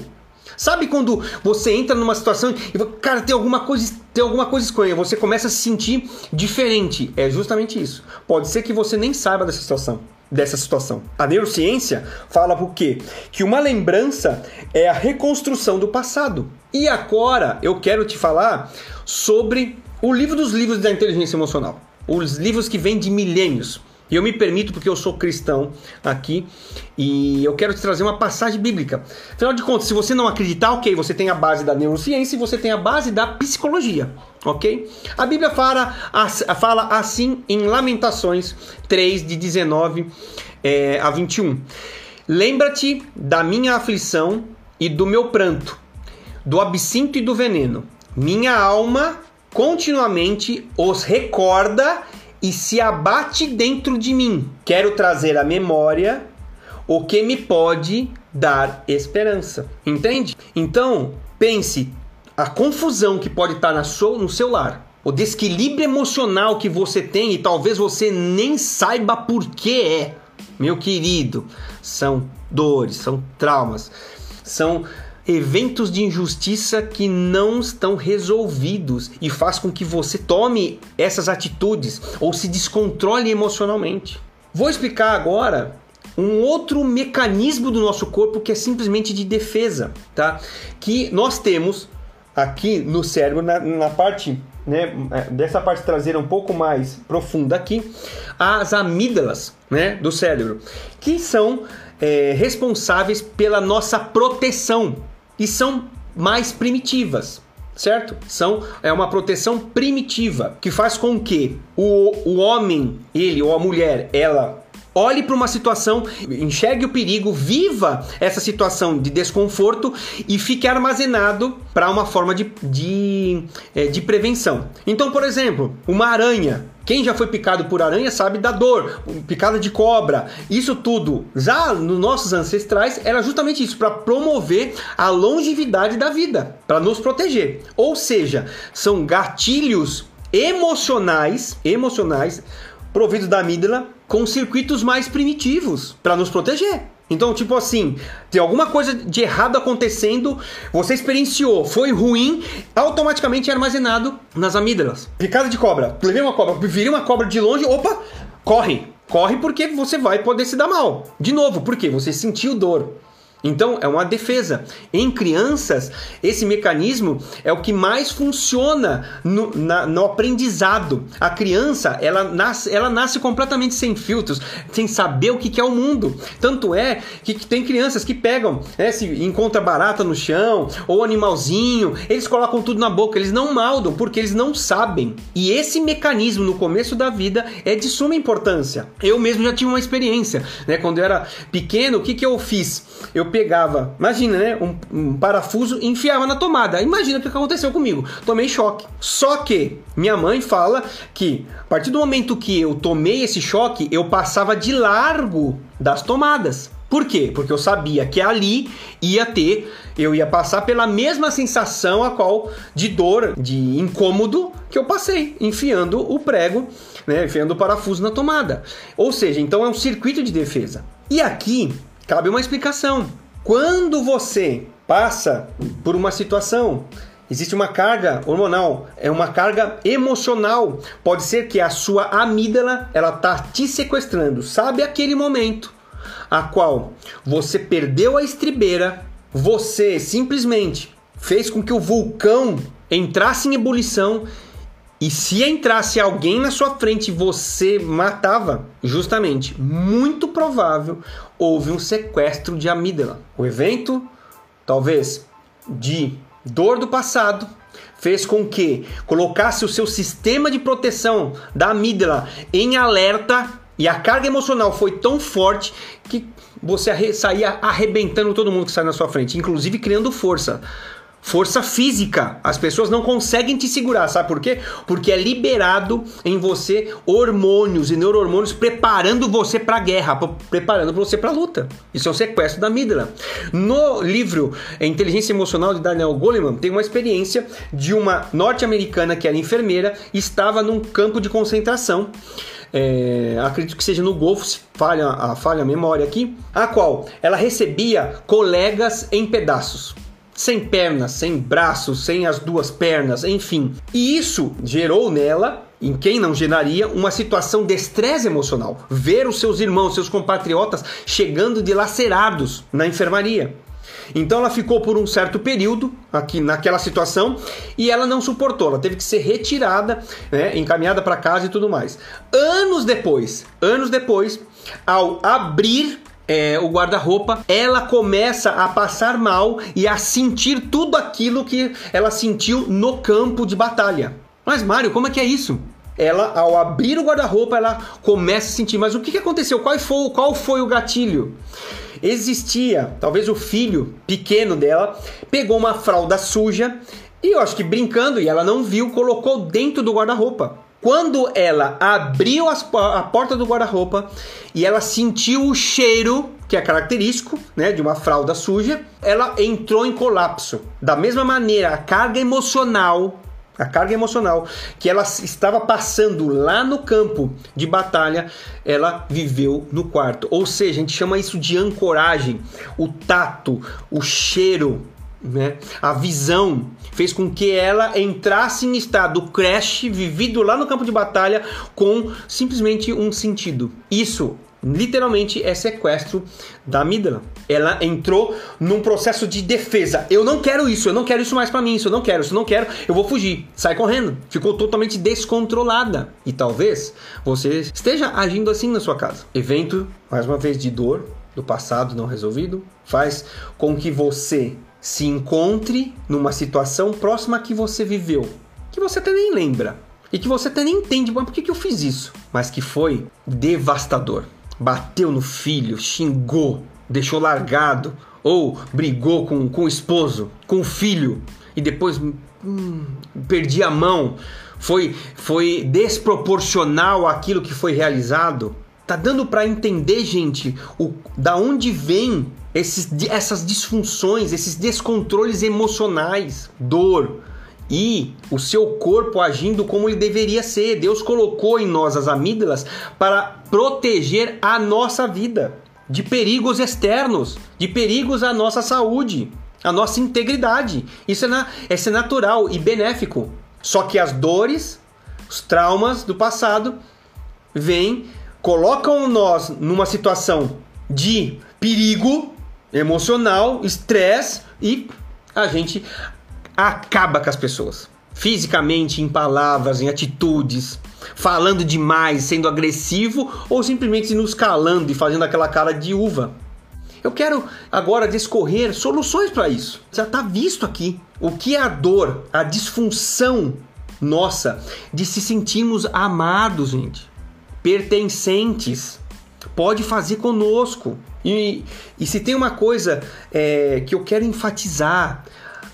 Sabe quando você entra numa situação e cara, tem alguma coisa, tem alguma coisa estranha, você começa a se sentir diferente. É justamente isso. Pode ser que você nem saiba dessa situação dessa situação. A neurociência fala por quê? Que uma lembrança é a reconstrução do passado. E agora eu quero te falar sobre o livro dos livros da inteligência emocional. Os livros que vêm de milênios. E eu me permito, porque eu sou cristão aqui, e eu quero te trazer uma passagem bíblica. Afinal de contas, se você não acreditar, ok, você tem a base da neurociência e você tem a base da psicologia, ok? A Bíblia fala, fala assim em Lamentações 3, de 19 é, a 21. Lembra-te da minha aflição e do meu pranto, do absinto e do veneno. minha alma continuamente os recorda e se abate dentro de mim. Quero trazer à memória o que me pode dar esperança. Entende? Então, pense a confusão que pode estar na sua, no seu lar, o desequilíbrio emocional que você tem e talvez você nem saiba por que é. Meu querido, são dores, são traumas, são eventos de injustiça que não estão resolvidos e faz com que você tome essas atitudes ou se descontrole emocionalmente. Vou explicar agora um outro mecanismo do nosso corpo que é simplesmente de defesa, tá? Que nós temos aqui no cérebro, na, na parte né, dessa parte traseira um pouco mais profunda aqui, as amígdalas né, do cérebro, que são é, responsáveis pela nossa proteção e são mais primitivas certo? São é uma proteção primitiva que faz com que o, o homem, ele ou a mulher, ela olhe para uma situação, enxergue o perigo, viva essa situação de desconforto e fique armazenado para uma forma de, de, é, de prevenção. Então, por exemplo, uma aranha. Quem já foi picado por aranha sabe da dor, picada de cobra, isso tudo já nos nossos ancestrais era justamente isso para promover a longevidade da vida, para nos proteger. Ou seja, são gatilhos emocionais, emocionais providos da amígdala com circuitos mais primitivos para nos proteger. Então, tipo assim, tem alguma coisa de errado acontecendo, você experienciou, foi ruim, automaticamente é armazenado nas amígdalas. Picada de cobra, levei uma cobra, virei uma cobra de longe, opa, corre. Corre porque você vai poder se dar mal. De novo, porque você sentiu dor. Então, é uma defesa. Em crianças, esse mecanismo é o que mais funciona no, na, no aprendizado. A criança, ela nasce, ela nasce completamente sem filtros, sem saber o que, que é o mundo. Tanto é que, que tem crianças que pegam, né, se encontra barata no chão ou animalzinho, eles colocam tudo na boca, eles não maldam porque eles não sabem. E esse mecanismo no começo da vida é de suma importância. Eu mesmo já tive uma experiência, né? Quando eu era pequeno, o que, que eu fiz? Eu pegava, imagina, né? Um, um, parafuso e enfiava na tomada. Imagina o que aconteceu comigo. Tomei choque. Só que minha mãe fala que a partir do momento que eu tomei esse choque, eu passava de largo das tomadas. Por quê? Porque eu sabia que ali ia ter, eu ia passar pela mesma sensação a qual de dor, de incômodo que eu passei, enfiando o prego, né, enfiando o parafuso na tomada. Ou seja, então é um circuito de defesa. E aqui cabe uma explicação. Quando você passa por uma situação, existe uma carga hormonal, é uma carga emocional. Pode ser que a sua amígdala ela tá te sequestrando. Sabe aquele momento a qual você perdeu a estribeira, você simplesmente fez com que o vulcão entrasse em ebulição e se entrasse alguém na sua frente, você matava. Justamente, muito provável, houve um sequestro de amígdala. O evento, talvez de dor do passado, fez com que colocasse o seu sistema de proteção da amígdala em alerta e a carga emocional foi tão forte que você saía arrebentando todo mundo que sai na sua frente, inclusive criando força força física. As pessoas não conseguem te segurar, sabe por quê? Porque é liberado em você hormônios e neurohormônios preparando você para a guerra, preparando você para a luta. Isso é um sequestro da amígdala. No livro Inteligência Emocional de Daniel Goleman, tem uma experiência de uma norte-americana que era enfermeira estava num campo de concentração. É, acredito que seja no Golfo, se falha a, falha a memória aqui, a qual ela recebia colegas em pedaços sem pernas, sem braços, sem as duas pernas, enfim. E isso gerou nela em quem não geraria uma situação de estresse emocional. Ver os seus irmãos, seus compatriotas chegando dilacerados na enfermaria. Então ela ficou por um certo período aqui naquela situação e ela não suportou, ela teve que ser retirada, né, encaminhada para casa e tudo mais. Anos depois, anos depois, ao abrir é, o guarda-roupa, ela começa a passar mal e a sentir tudo aquilo que ela sentiu no campo de batalha. Mas, Mário, como é que é isso? Ela, ao abrir o guarda-roupa, ela começa a sentir. Mas o que, aconteceu? Qual foi, qual foi o gatilho? Existia, talvez o filho pequeno dela pegou uma fralda suja E eu acho que brincando, e ela não viu, colocou dentro do guarda-roupa. Quando ela abriu as, a porta do guarda-roupa e ela sentiu o cheiro, que é característico, né, de uma fralda suja, ela entrou em colapso. Da mesma maneira, a carga emocional, a carga emocional que ela estava passando lá no campo de batalha, ela viveu no quarto. Ou seja, a gente chama isso de ancoragem, o tato, o cheiro, né? A visão fez com que ela entrasse em estado crash vivido lá no campo de batalha com simplesmente um sentido. Isso literalmente é sequestro da amígdala. Ela entrou num processo de defesa. Eu não quero isso, eu não quero isso mais para mim, isso eu não quero, isso eu não quero, eu vou fugir. Sai correndo. Ficou totalmente descontrolada. E talvez você esteja agindo assim na sua casa. Evento, mais uma vez, de dor do passado não resolvido, faz com que você se encontre numa situação próxima que você viveu, que você até nem lembra e que você até nem entende, mas por que, que eu fiz isso? Mas que foi devastador. Bateu no filho, xingou, deixou largado, ou brigou com, com o esposo, com o filho, e depois hum, perdi a mão. Foi, foi desproporcional aquilo que foi realizado. Tá dando para entender, gente, o, da onde vem esses, essas disfunções, esses descontroles emocionais, dor e o seu corpo agindo como ele deveria ser. Deus colocou em nós as amígdalas para proteger a nossa vida de perigos externos, de perigos à nossa saúde, à nossa integridade. Isso é, na, isso é natural e benéfico. Só que as dores, os traumas do passado vêm, colocam nós numa situação de perigo emocional, estresse e a gente acaba com as pessoas. Fisicamente, em palavras, em atitudes, falando demais, sendo agressivo ou simplesmente nos calando e fazendo aquela cara de uva. Eu quero agora discorrer soluções para isso. Já está visto aqui o que é a dor, a disfunção nossa de se sentirmos amados, gente, pertencentes. Pode fazer conosco. E, e se tem uma coisa é, que eu quero enfatizar,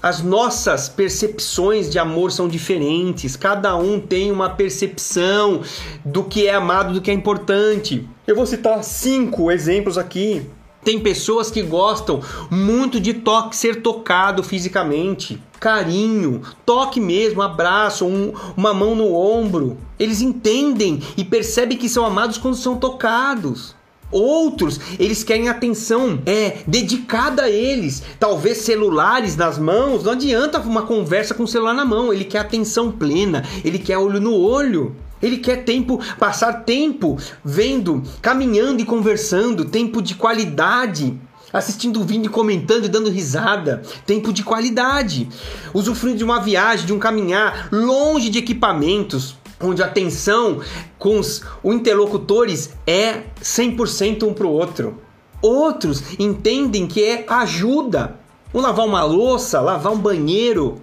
as nossas percepções de amor são diferentes, cada um tem uma percepção do que é amado, do que é importante. Eu vou citar cinco exemplos aqui. Tem pessoas que gostam muito de toque, ser tocado fisicamente, carinho, toque mesmo, abraço, um, uma mão no ombro. Eles entendem e percebem que são amados quando são tocados. Outros, eles querem atenção é dedicada a eles. Talvez celulares nas mãos, não adianta uma conversa com o celular na mão, ele quer atenção plena, ele quer olho no olho. Ele quer tempo, passar tempo vendo, caminhando e conversando, tempo de qualidade assistindo o vídeo comentando e dando risada. Tempo de qualidade. Usufruindo de uma viagem, de um caminhar, longe de equipamentos onde a atenção com os interlocutores é 100% um para o outro. Outros entendem que é ajuda. Um lavar uma louça, lavar um banheiro,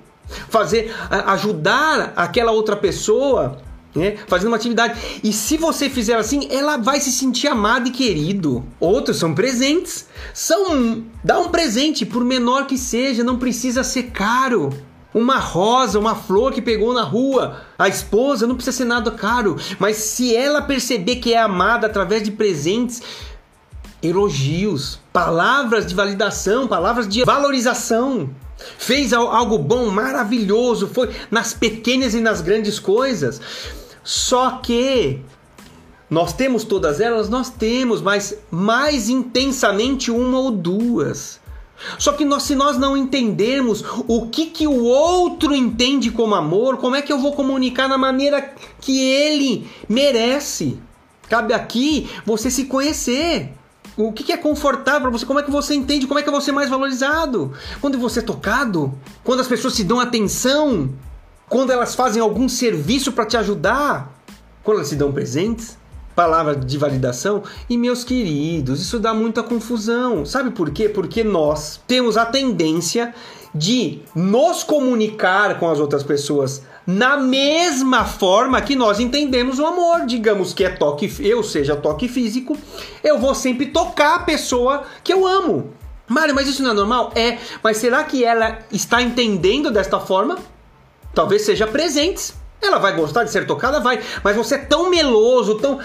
fazer ajudar aquela outra pessoa, né, fazendo uma atividade. E se você fizer assim, ela vai se sentir amada e querido. Outros são presentes. São dá um presente por menor que seja, não precisa ser caro uma rosa, uma flor que pegou na rua. A esposa não precisa ser nada caro, mas se ela perceber que é amada através de presentes, elogios, palavras de validação, palavras de valorização, fez algo bom, maravilhoso, foi nas pequenas e nas grandes coisas. Só que nós temos todas elas, nós temos, mas mais intensamente uma ou duas. Só que nós, se nós não entendermos o que, que o outro entende como amor, como é que eu vou comunicar na maneira que ele merece? Cabe aqui você se conhecer. O que, que é confortável para você? Como é que você entende? Como é que você é mais valorizado? Quando você é tocado? Quando as pessoas te dão atenção? Quando elas fazem algum serviço para te ajudar? Quando elas te dão presentes? Palavra de validação. E meus queridos, isso dá muita confusão. Sabe por quê? Porque nós temos a tendência de nos comunicar com as outras pessoas na mesma forma que nós entendemos o amor. Digamos que é toque, eu seja toque físico, eu vou sempre tocar a pessoa que eu amo. Mário, mas isso não é normal? É, mas será que ela está entendendo desta forma? Talvez seja presentes. Ela vai gostar de ser tocada, vai. Mas você é tão meloso, tão.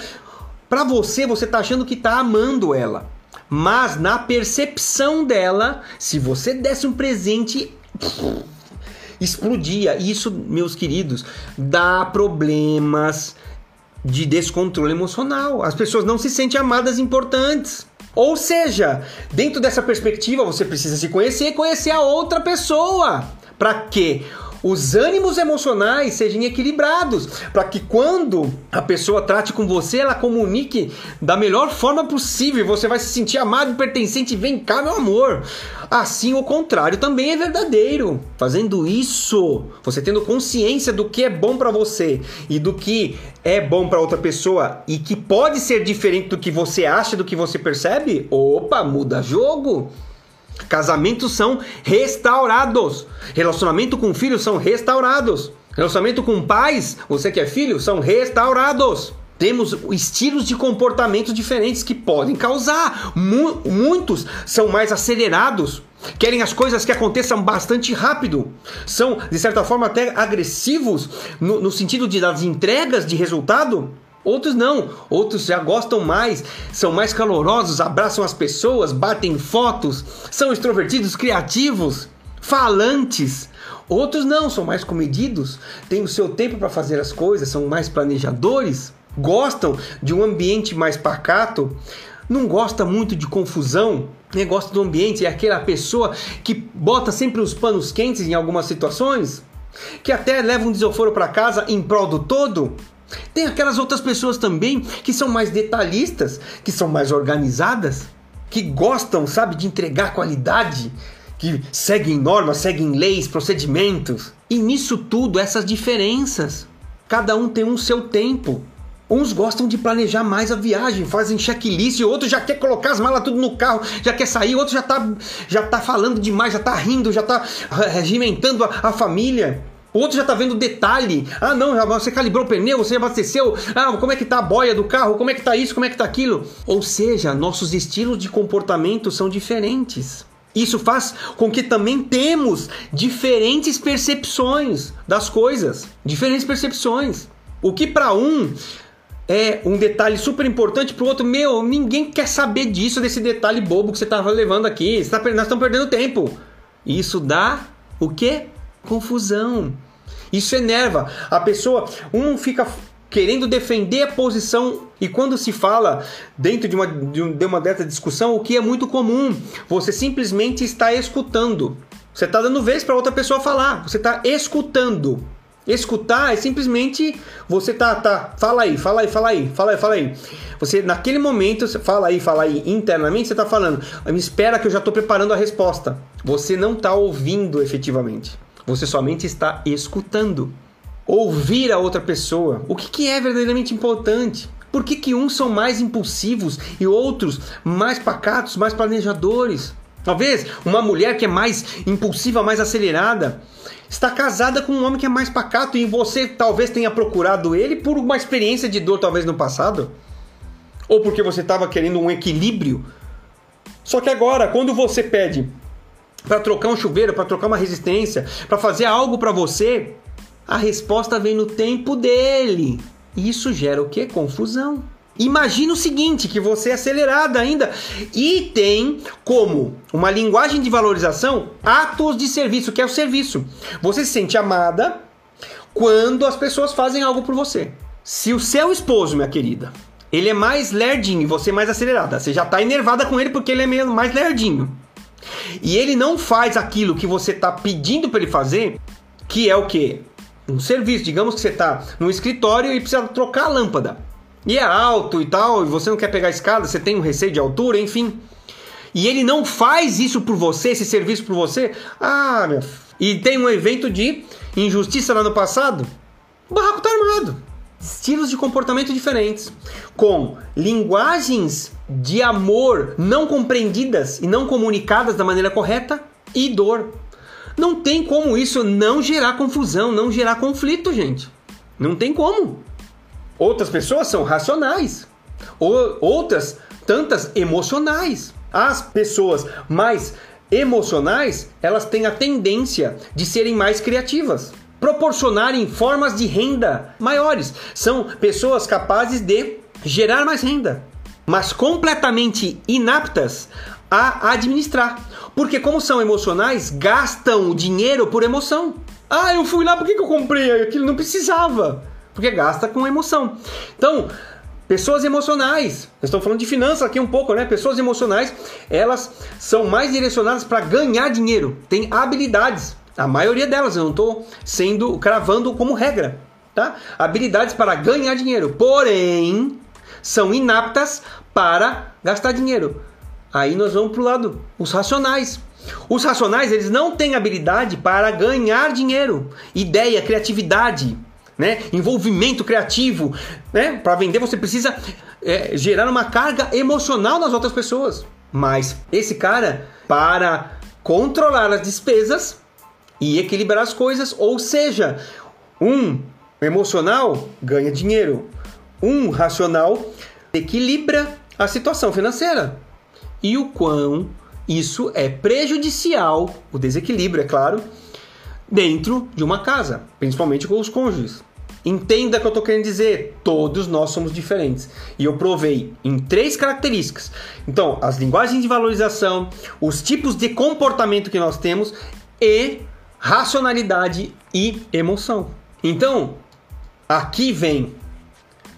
Pra você, você tá achando que tá amando ela. Mas na percepção dela, se você desse um presente, explodia. Isso, meus queridos, dá problemas de descontrole emocional. As pessoas não se sentem amadas importantes. Ou seja, dentro dessa perspectiva, você precisa se conhecer e conhecer a outra pessoa. Para quê? Os ânimos emocionais sejam equilibrados, para que quando a pessoa trate com você, ela comunique da melhor forma possível. Você vai se sentir amado e pertencente. Vem cá, meu amor. Assim, o contrário também é verdadeiro. Fazendo isso, você tendo consciência do que é bom para você e do que é bom para outra pessoa e que pode ser diferente do que você acha, do que você percebe, opa, muda jogo. Casamentos são restaurados. Relacionamento com filhos são restaurados. Relacionamento com pais, você que é filho, são restaurados. Temos estilos de comportamento diferentes que podem causar. Mu muitos são mais acelerados, querem as coisas que aconteçam bastante rápido. São, de certa forma, até agressivos no, no sentido de das entregas de resultado. Outros não, outros já gostam mais, são mais calorosos, abraçam as pessoas, batem fotos, são extrovertidos, criativos, falantes. Outros não, são mais comedidos, têm o seu tempo para fazer as coisas, são mais planejadores, gostam de um ambiente mais pacato, não gosta muito de confusão, né? gosta do ambiente, é aquela pessoa que bota sempre os panos quentes em algumas situações, que até leva um desaforo para casa em prol do todo. Tem aquelas outras pessoas também que são mais detalhistas, que são mais organizadas, que gostam, sabe, de entregar qualidade, que seguem normas, seguem leis, procedimentos. E nisso tudo, essas diferenças. Cada um tem um seu tempo. Uns gostam de planejar mais a viagem, fazem checklist, outros já quer colocar as malas tudo no carro, já quer sair, outro já tá, já tá falando demais, já tá rindo, já tá regimentando a, a família. O outro já tá vendo detalhe. Ah, não, você calibrou o pneu, você abasteceu. Ah, como é que tá a boia do carro? Como é que tá isso? Como é que tá aquilo? Ou seja, nossos estilos de comportamento são diferentes. Isso faz com que também temos diferentes percepções das coisas, diferentes percepções. O que para um é um detalhe super importante para o outro, meu, ninguém quer saber disso, desse detalhe bobo que você estava levando aqui. Tá, nós estamos perdendo tempo. Isso dá o quê? Confusão. Isso enerva. A pessoa, um fica querendo defender a posição e quando se fala dentro de uma, de uma dessa discussão, o que é muito comum, você simplesmente está escutando. Você está dando vez para outra pessoa falar, você está escutando. Escutar é simplesmente você tá, tá, fala aí, fala aí, fala aí, fala aí, fala aí. Você naquele momento, você fala aí, fala aí, internamente você está falando, me espera que eu já estou preparando a resposta. Você não está ouvindo efetivamente. Você somente está escutando. Ouvir a outra pessoa. O que, que é verdadeiramente importante? Por que, que uns são mais impulsivos e outros mais pacatos, mais planejadores? Talvez uma mulher que é mais impulsiva, mais acelerada, está casada com um homem que é mais pacato e você talvez tenha procurado ele por uma experiência de dor, talvez no passado, ou porque você estava querendo um equilíbrio. Só que agora, quando você pede para trocar um chuveiro, para trocar uma resistência, para fazer algo para você, a resposta vem no tempo dele. Isso gera o que? Confusão. Imagina o seguinte, que você é acelerada ainda e tem como uma linguagem de valorização atos de serviço, que é o serviço. Você se sente amada quando as pessoas fazem algo por você. Se o seu esposo, minha querida, ele é mais lerdinho e você é mais acelerada, você já está enervada com ele porque ele é mais lerdinho e ele não faz aquilo que você está pedindo para ele fazer, que é o que? Um serviço. Digamos que você está no escritório e precisa trocar a lâmpada. E é alto e tal, e você não quer pegar a escada, você tem um receio de altura, enfim. E ele não faz isso por você, esse serviço por você. Ah, meu. E tem um evento de injustiça lá no passado. O barraco tá armado. Estilos de comportamento diferentes, com linguagens de amor não compreendidas e não comunicadas da maneira correta e dor. Não tem como isso não gerar confusão, não gerar conflito, gente. Não tem como. Outras pessoas são racionais, ou outras tantas emocionais. As pessoas mais emocionais, elas têm a tendência de serem mais criativas. Proporcionarem formas de renda maiores. São pessoas capazes de gerar mais renda, mas completamente inaptas a administrar. Porque, como são emocionais, gastam o dinheiro por emoção. Ah, eu fui lá, por que, que eu comprei aquilo? Não precisava. Porque gasta com emoção. Então, pessoas emocionais, nós estamos falando de finanças aqui um pouco, né? Pessoas emocionais, elas são mais direcionadas para ganhar dinheiro, têm habilidades. A maioria delas, eu não estou sendo cravando como regra, tá? Habilidades para ganhar dinheiro, porém são inaptas para gastar dinheiro. Aí nós vamos para o lado, os racionais. Os racionais, eles não têm habilidade para ganhar dinheiro, ideia, criatividade, né? envolvimento criativo. Né? Para vender, você precisa é, gerar uma carga emocional nas outras pessoas. Mas esse cara, para controlar as despesas e equilibrar as coisas, ou seja, um emocional ganha dinheiro, um racional equilibra a situação financeira e o quão isso é prejudicial, o desequilíbrio, é claro, dentro de uma casa, principalmente com os cônjuges. Entenda o que eu estou querendo dizer. Todos nós somos diferentes. E eu provei em três características. Então, as linguagens de valorização, os tipos de comportamento que nós temos e racionalidade e emoção. Então, aqui vem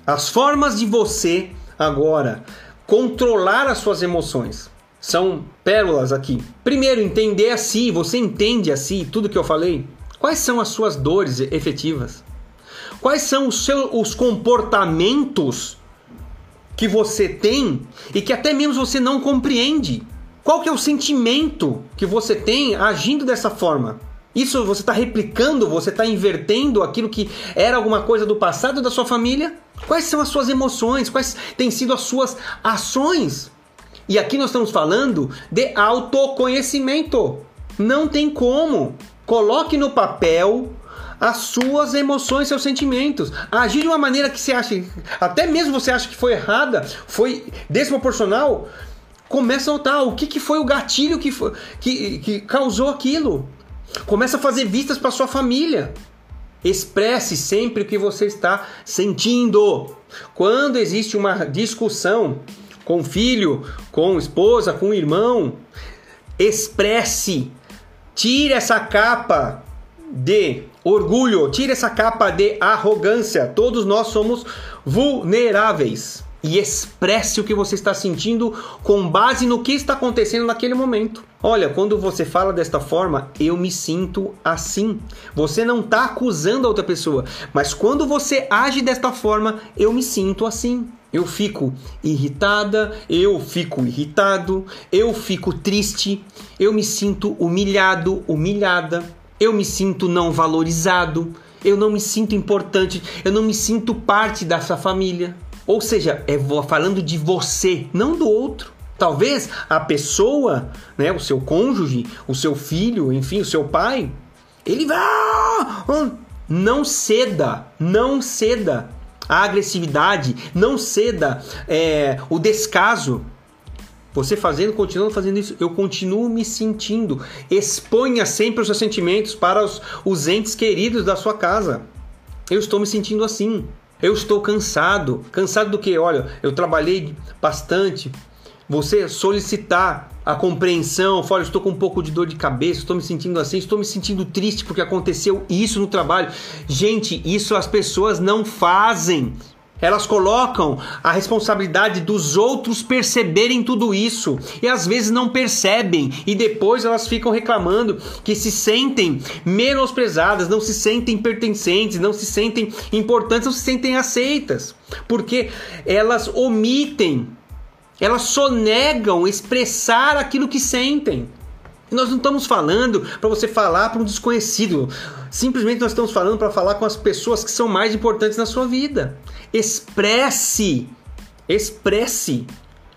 as formas de você agora controlar as suas emoções. São pérolas aqui. Primeiro, entender a si. Você entende a si tudo que eu falei? Quais são as suas dores efetivas? Quais são os seus os comportamentos que você tem e que até mesmo você não compreende? Qual que é o sentimento que você tem agindo dessa forma? Isso você está replicando, você está invertendo aquilo que era alguma coisa do passado da sua família? Quais são as suas emoções? Quais têm sido as suas ações? E aqui nós estamos falando de autoconhecimento. Não tem como. Coloque no papel as suas emoções, seus sentimentos. Agir de uma maneira que você acha, até mesmo você acha que foi errada, foi desproporcional. Começa a notar o que, que foi o gatilho que, que, que causou aquilo. Começa a fazer vistas para sua família. Expresse sempre o que você está sentindo. Quando existe uma discussão com filho, com esposa, com irmão, expresse. Tire essa capa de orgulho, tire essa capa de arrogância. Todos nós somos vulneráveis e expresse o que você está sentindo com base no que está acontecendo naquele momento. Olha, quando você fala desta forma, eu me sinto assim. Você não está acusando a outra pessoa, mas quando você age desta forma, eu me sinto assim. Eu fico irritada, eu fico irritado, eu fico triste, eu me sinto humilhado, humilhada, eu me sinto não valorizado, eu não me sinto importante, eu não me sinto parte dessa família. Ou seja, é falando de você, não do outro. Talvez a pessoa, né, o seu cônjuge, o seu filho, enfim, o seu pai, ele vai. Não ceda, não ceda a agressividade, não ceda é, o descaso. Você fazendo, continuando fazendo isso, eu continuo me sentindo. Exponha sempre os seus sentimentos para os, os entes queridos da sua casa. Eu estou me sentindo assim. Eu estou cansado. Cansado do que? Olha, eu trabalhei bastante. Você solicitar a compreensão, fala, estou com um pouco de dor de cabeça, estou me sentindo assim, estou me sentindo triste porque aconteceu isso no trabalho. Gente, isso as pessoas não fazem. Elas colocam a responsabilidade dos outros perceberem tudo isso e às vezes não percebem e depois elas ficam reclamando que se sentem menosprezadas, não se sentem pertencentes, não se sentem importantes, não se sentem aceitas, porque elas omitem, elas sonegam expressar aquilo que sentem. Nós não estamos falando para você falar para um desconhecido. Simplesmente nós estamos falando para falar com as pessoas que são mais importantes na sua vida. Expresse, expresse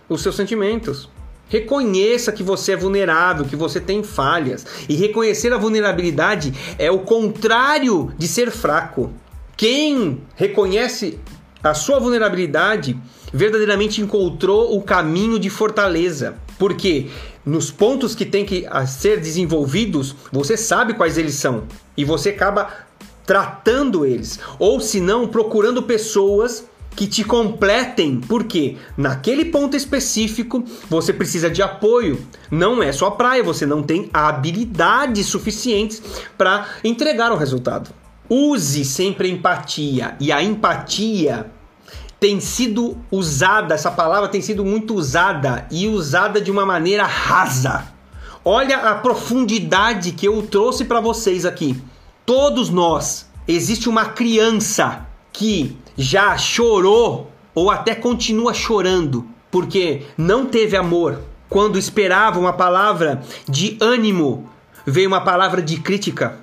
os seus sentimentos. Reconheça que você é vulnerável, que você tem falhas. E reconhecer a vulnerabilidade é o contrário de ser fraco. Quem reconhece a sua vulnerabilidade verdadeiramente encontrou o caminho de fortaleza. Porque nos pontos que tem que ser desenvolvidos, você sabe quais eles são. E você acaba tratando eles, ou se não, procurando pessoas que te completem, porque naquele ponto específico você precisa de apoio. Não é sua praia, você não tem habilidades suficientes para entregar o resultado. Use sempre empatia, e a empatia tem sido usada, essa palavra tem sido muito usada e usada de uma maneira rasa. Olha a profundidade que eu trouxe para vocês aqui. Todos nós, existe uma criança que já chorou ou até continua chorando porque não teve amor. Quando esperava uma palavra de ânimo, veio uma palavra de crítica.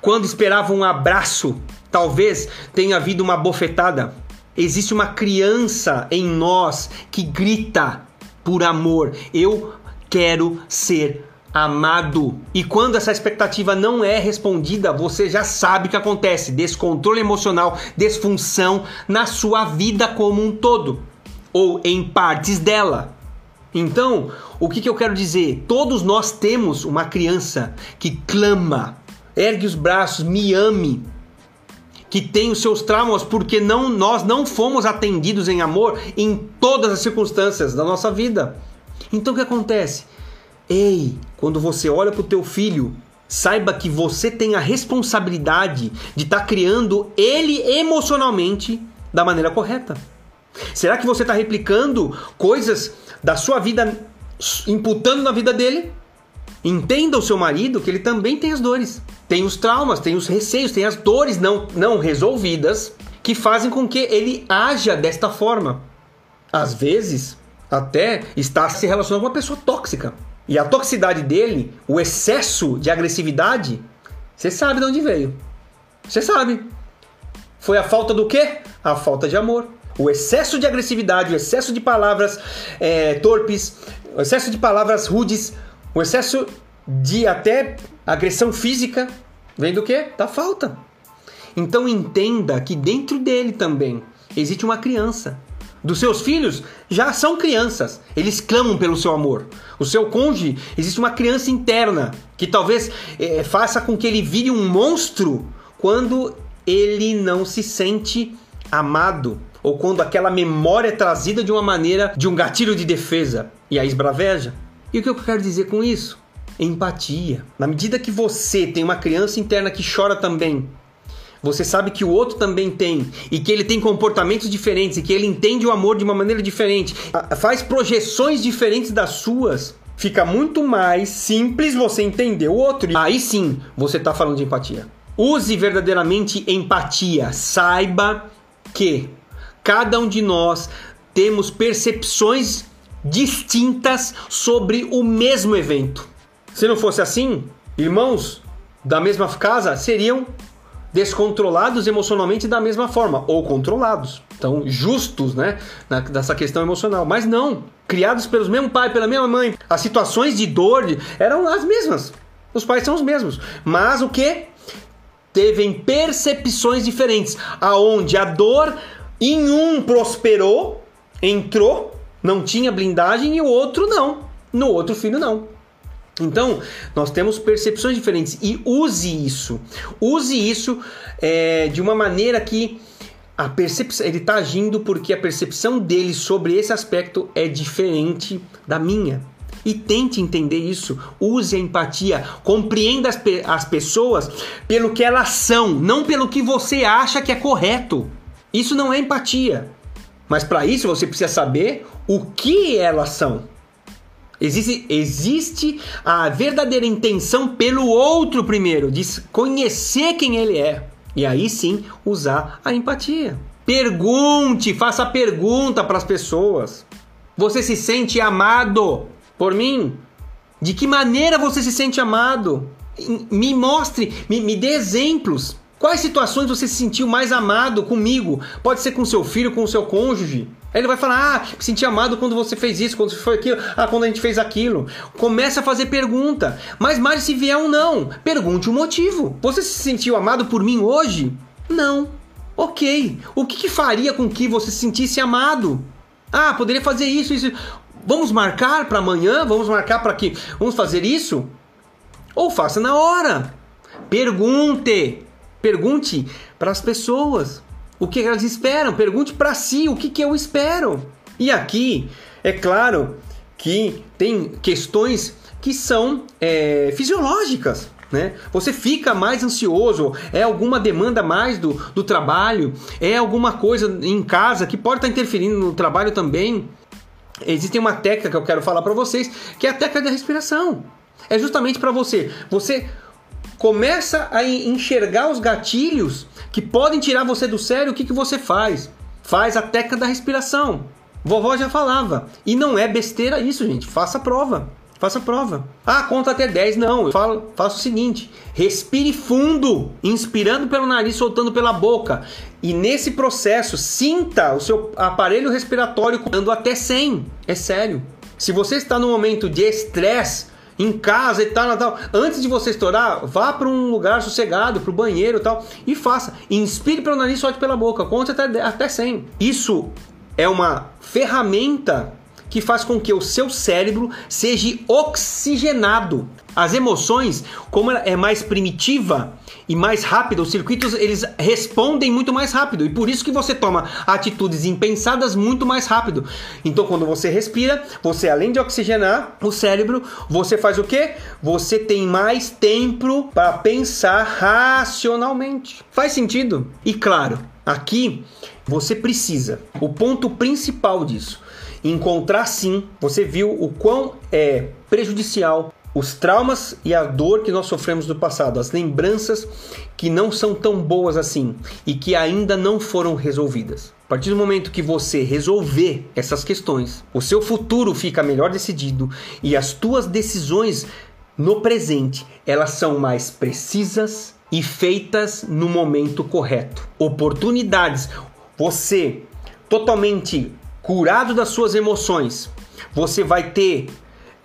Quando esperava um abraço, talvez tenha havido uma bofetada. Existe uma criança em nós que grita por amor. Eu quero ser amado. E quando essa expectativa não é respondida, você já sabe o que acontece: descontrole emocional, desfunção na sua vida como um todo ou em partes dela. Então, o que, que eu quero dizer? Todos nós temos uma criança que clama, ergue os braços, me ame, que tem os seus traumas porque não nós não fomos atendidos em amor em todas as circunstâncias da nossa vida. Então o que acontece? Ei, quando você olha para o teu filho, saiba que você tem a responsabilidade de estar tá criando ele emocionalmente da maneira correta. Será que você está replicando coisas da sua vida, imputando na vida dele? Entenda o seu marido que ele também tem as dores, tem os traumas, tem os receios, tem as dores não, não resolvidas que fazem com que ele haja desta forma. Às vezes, até está se relacionando com uma pessoa tóxica. E a toxicidade dele, o excesso de agressividade, você sabe de onde veio. Você sabe. Foi a falta do quê? A falta de amor. O excesso de agressividade, o excesso de palavras é, torpes, o excesso de palavras rudes, o excesso de até agressão física, vem do quê? Da falta. Então entenda que dentro dele também existe uma criança dos seus filhos já são crianças. Eles clamam pelo seu amor. O seu cônjuge, existe uma criança interna que talvez é, faça com que ele vire um monstro quando ele não se sente amado ou quando aquela memória é trazida de uma maneira de um gatilho de defesa e a esbraveja. E o que eu quero dizer com isso? Empatia. Na medida que você tem uma criança interna que chora também, você sabe que o outro também tem e que ele tem comportamentos diferentes e que ele entende o amor de uma maneira diferente, faz projeções diferentes das suas, fica muito mais simples você entender o outro. Aí sim você está falando de empatia. Use verdadeiramente empatia. Saiba que cada um de nós temos percepções distintas sobre o mesmo evento. Se não fosse assim, irmãos da mesma casa seriam descontrolados emocionalmente da mesma forma, ou controlados. Então, justos, né? Nessa questão emocional. Mas não. Criados pelos mesmo pai, pela mesma mãe. As situações de dor eram as mesmas. Os pais são os mesmos. Mas o que? Teve percepções diferentes. Aonde a dor em um prosperou, entrou, não tinha blindagem, e o outro não. No outro filho não. Então, nós temos percepções diferentes e use isso. Use isso é, de uma maneira que a percepção, ele está agindo porque a percepção dele sobre esse aspecto é diferente da minha. E tente entender isso. Use a empatia. Compreenda as, pe as pessoas pelo que elas são, não pelo que você acha que é correto. Isso não é empatia. Mas para isso você precisa saber o que elas são. Existe, existe a verdadeira intenção pelo outro primeiro, de conhecer quem ele é. E aí sim usar a empatia. Pergunte, faça pergunta para as pessoas. Você se sente amado por mim? De que maneira você se sente amado? Me mostre, me, me dê exemplos. Quais situações você se sentiu mais amado comigo? Pode ser com seu filho, com seu cônjuge. Aí ele vai falar: Ah, me senti amado quando você fez isso, quando foi aquilo, ah, quando a gente fez aquilo. Começa a fazer pergunta. Mas mais se vier um não, pergunte o motivo. Você se sentiu amado por mim hoje? Não. Ok. O que, que faria com que você se sentisse amado? Ah, poderia fazer isso, isso. Vamos marcar para amanhã? Vamos marcar para que? Vamos fazer isso? Ou faça na hora. Pergunte. Pergunte para as pessoas o que elas esperam. Pergunte para si o que, que eu espero. E aqui, é claro que tem questões que são é, fisiológicas. Né? Você fica mais ansioso, é alguma demanda mais do, do trabalho, é alguma coisa em casa que pode estar interferindo no trabalho também. Existe uma técnica que eu quero falar para vocês, que é a técnica da respiração. É justamente para você. Você começa a enxergar os gatilhos que podem tirar você do sério. O que, que você faz? Faz a técnica da respiração. Vovó já falava. E não é besteira isso, gente. Faça a prova. Faça a prova. Ah, conta até 10. Não, eu falo, faço o seguinte: respire fundo, inspirando pelo nariz, soltando pela boca. E nesse processo, sinta o seu aparelho respiratório contando até 100. É sério. Se você está no momento de estresse, em casa e tal, tal, antes de você estourar, vá para um lugar sossegado, para o banheiro e tal, e faça. Inspire pelo nariz, solte pela boca, conte até, até 100. Isso é uma ferramenta que faz com que o seu cérebro seja oxigenado. As emoções, como ela é mais primitiva e mais rápida, os circuitos eles respondem muito mais rápido e por isso que você toma atitudes impensadas muito mais rápido. Então, quando você respira, você além de oxigenar o cérebro, você faz o que? Você tem mais tempo para pensar racionalmente. Faz sentido? E claro, aqui você precisa. O ponto principal disso encontrar sim, você viu o quão é prejudicial os traumas e a dor que nós sofremos do passado, as lembranças que não são tão boas assim e que ainda não foram resolvidas. A partir do momento que você resolver essas questões, o seu futuro fica melhor decidido e as tuas decisões no presente, elas são mais precisas e feitas no momento correto. Oportunidades, você totalmente curado das suas emoções, você vai ter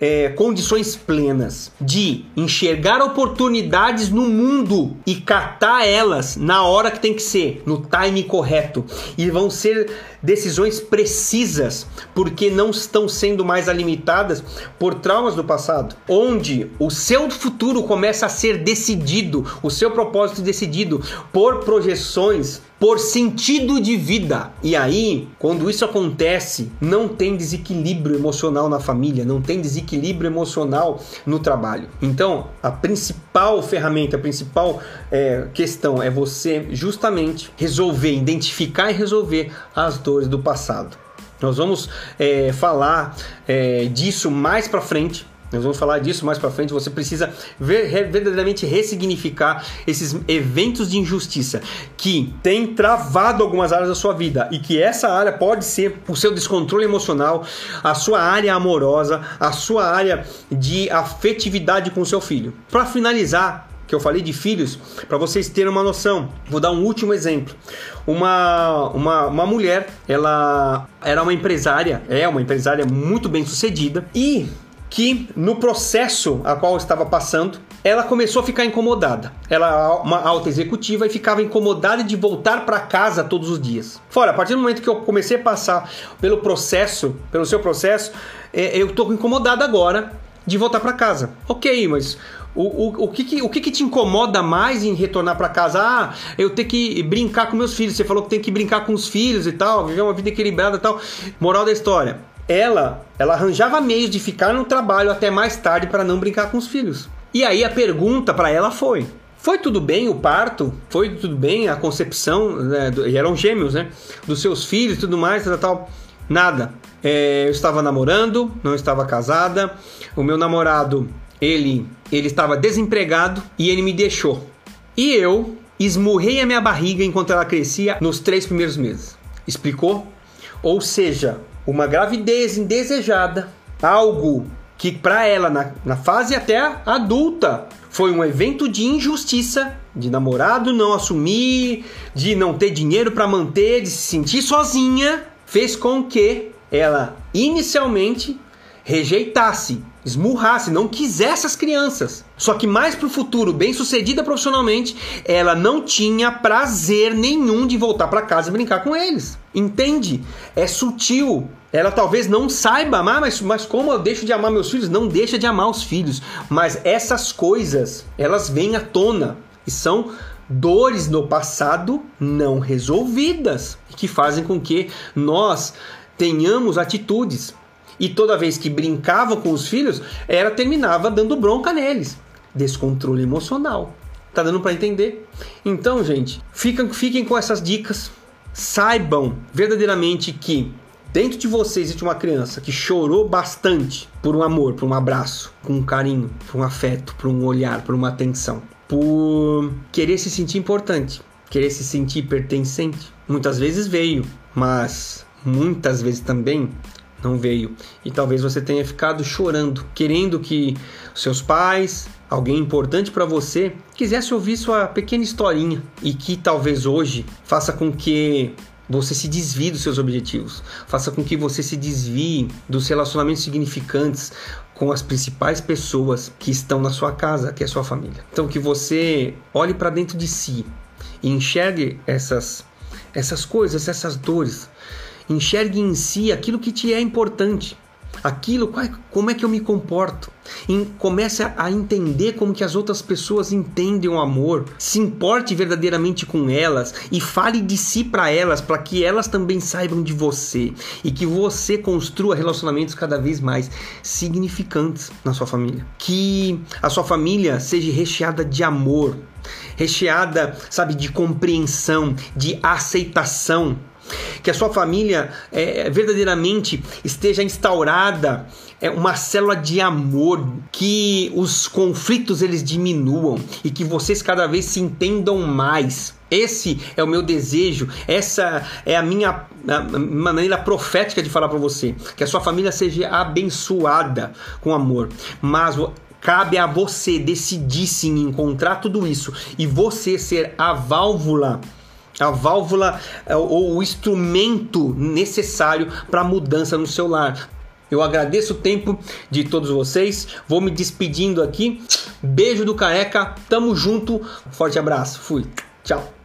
é, condições plenas de enxergar oportunidades no mundo e catar elas na hora que tem que ser, no time correto. E vão ser decisões precisas, porque não estão sendo mais alimentadas por traumas do passado, onde o seu futuro começa a ser decidido, o seu propósito decidido por projeções por sentido de vida. E aí, quando isso acontece, não tem desequilíbrio emocional na família, não tem desequilíbrio emocional no trabalho. Então, a principal ferramenta, a principal é, questão é você justamente resolver, identificar e resolver as dores do passado. Nós vamos é, falar é, disso mais para frente nós vamos falar disso mais para frente. Você precisa ver, verdadeiramente ressignificar esses eventos de injustiça que têm travado algumas áreas da sua vida e que essa área pode ser o seu descontrole emocional, a sua área amorosa, a sua área de afetividade com o seu filho. Para finalizar, que eu falei de filhos, para vocês terem uma noção, vou dar um último exemplo. Uma, uma, uma mulher, ela era uma empresária, é uma empresária muito bem sucedida e que no processo a qual estava passando, ela começou a ficar incomodada. Ela uma alta executiva e ficava incomodada de voltar para casa todos os dias. Fora, a partir do momento que eu comecei a passar pelo processo, pelo seu processo, é, eu estou incomodada agora de voltar para casa. Ok, mas o, o, o, que, que, o que, que te incomoda mais em retornar para casa? Ah, eu tenho que brincar com meus filhos. Você falou que tem que brincar com os filhos e tal, viver uma vida equilibrada e tal. Moral da história ela, ela arranjava meios de ficar no trabalho até mais tarde para não brincar com os filhos. E aí a pergunta para ela foi: foi tudo bem o parto? Foi tudo bem a concepção? Né, do, e eram gêmeos, né? Dos seus filhos, tudo mais, tal, tal. Nada. É, eu estava namorando, não estava casada. O meu namorado, ele, ele estava desempregado e ele me deixou. E eu esmurrei a minha barriga enquanto ela crescia nos três primeiros meses. Explicou? Ou seja, uma gravidez indesejada, algo que para ela na, na fase até adulta foi um evento de injustiça, de namorado não assumir, de não ter dinheiro para manter, de se sentir sozinha, fez com que ela inicialmente rejeitasse, esmurrasse, não quisesse as crianças. Só que mais pro futuro, bem sucedida profissionalmente, ela não tinha prazer nenhum de voltar para casa e brincar com eles. Entende? É sutil. Ela talvez não saiba amar, mas, mas como eu deixo de amar meus filhos? Não deixa de amar os filhos. Mas essas coisas, elas vêm à tona e são dores no passado não resolvidas que fazem com que nós tenhamos atitudes e toda vez que brincava com os filhos, era terminava dando bronca neles. Descontrole emocional. Tá dando para entender? Então, gente, fiquem, fiquem com essas dicas. Saibam verdadeiramente que dentro de vocês existe uma criança que chorou bastante por um amor, por um abraço, por um carinho, por um afeto, por um olhar, por uma atenção, por querer se sentir importante, querer se sentir pertencente. Muitas vezes veio, mas muitas vezes também não veio. E talvez você tenha ficado chorando, querendo que seus pais, alguém importante para você, quisesse ouvir sua pequena historinha e que talvez hoje faça com que você se desvie dos seus objetivos, faça com que você se desvie dos relacionamentos significantes com as principais pessoas que estão na sua casa, que é sua família. Então que você olhe para dentro de si e enxergue essas essas coisas, essas dores, Enxergue em si aquilo que te é importante. Aquilo, como é que eu me comporto? E comece a entender como que as outras pessoas entendem o amor. Se importe verdadeiramente com elas e fale de si para elas, para que elas também saibam de você e que você construa relacionamentos cada vez mais significantes na sua família. Que a sua família seja recheada de amor, recheada, sabe, de compreensão, de aceitação que a sua família é, verdadeiramente esteja instaurada é uma célula de amor, que os conflitos eles diminuam e que vocês cada vez se entendam mais. Esse é o meu desejo, essa é a minha maneira profética de falar para você, que a sua família seja abençoada com amor. Mas cabe a você decidir sim encontrar tudo isso e você ser a válvula a válvula é, ou o instrumento necessário para mudança no seu lar. Eu agradeço o tempo de todos vocês. Vou me despedindo aqui. Beijo do careca. Tamo junto. Forte abraço. Fui. Tchau.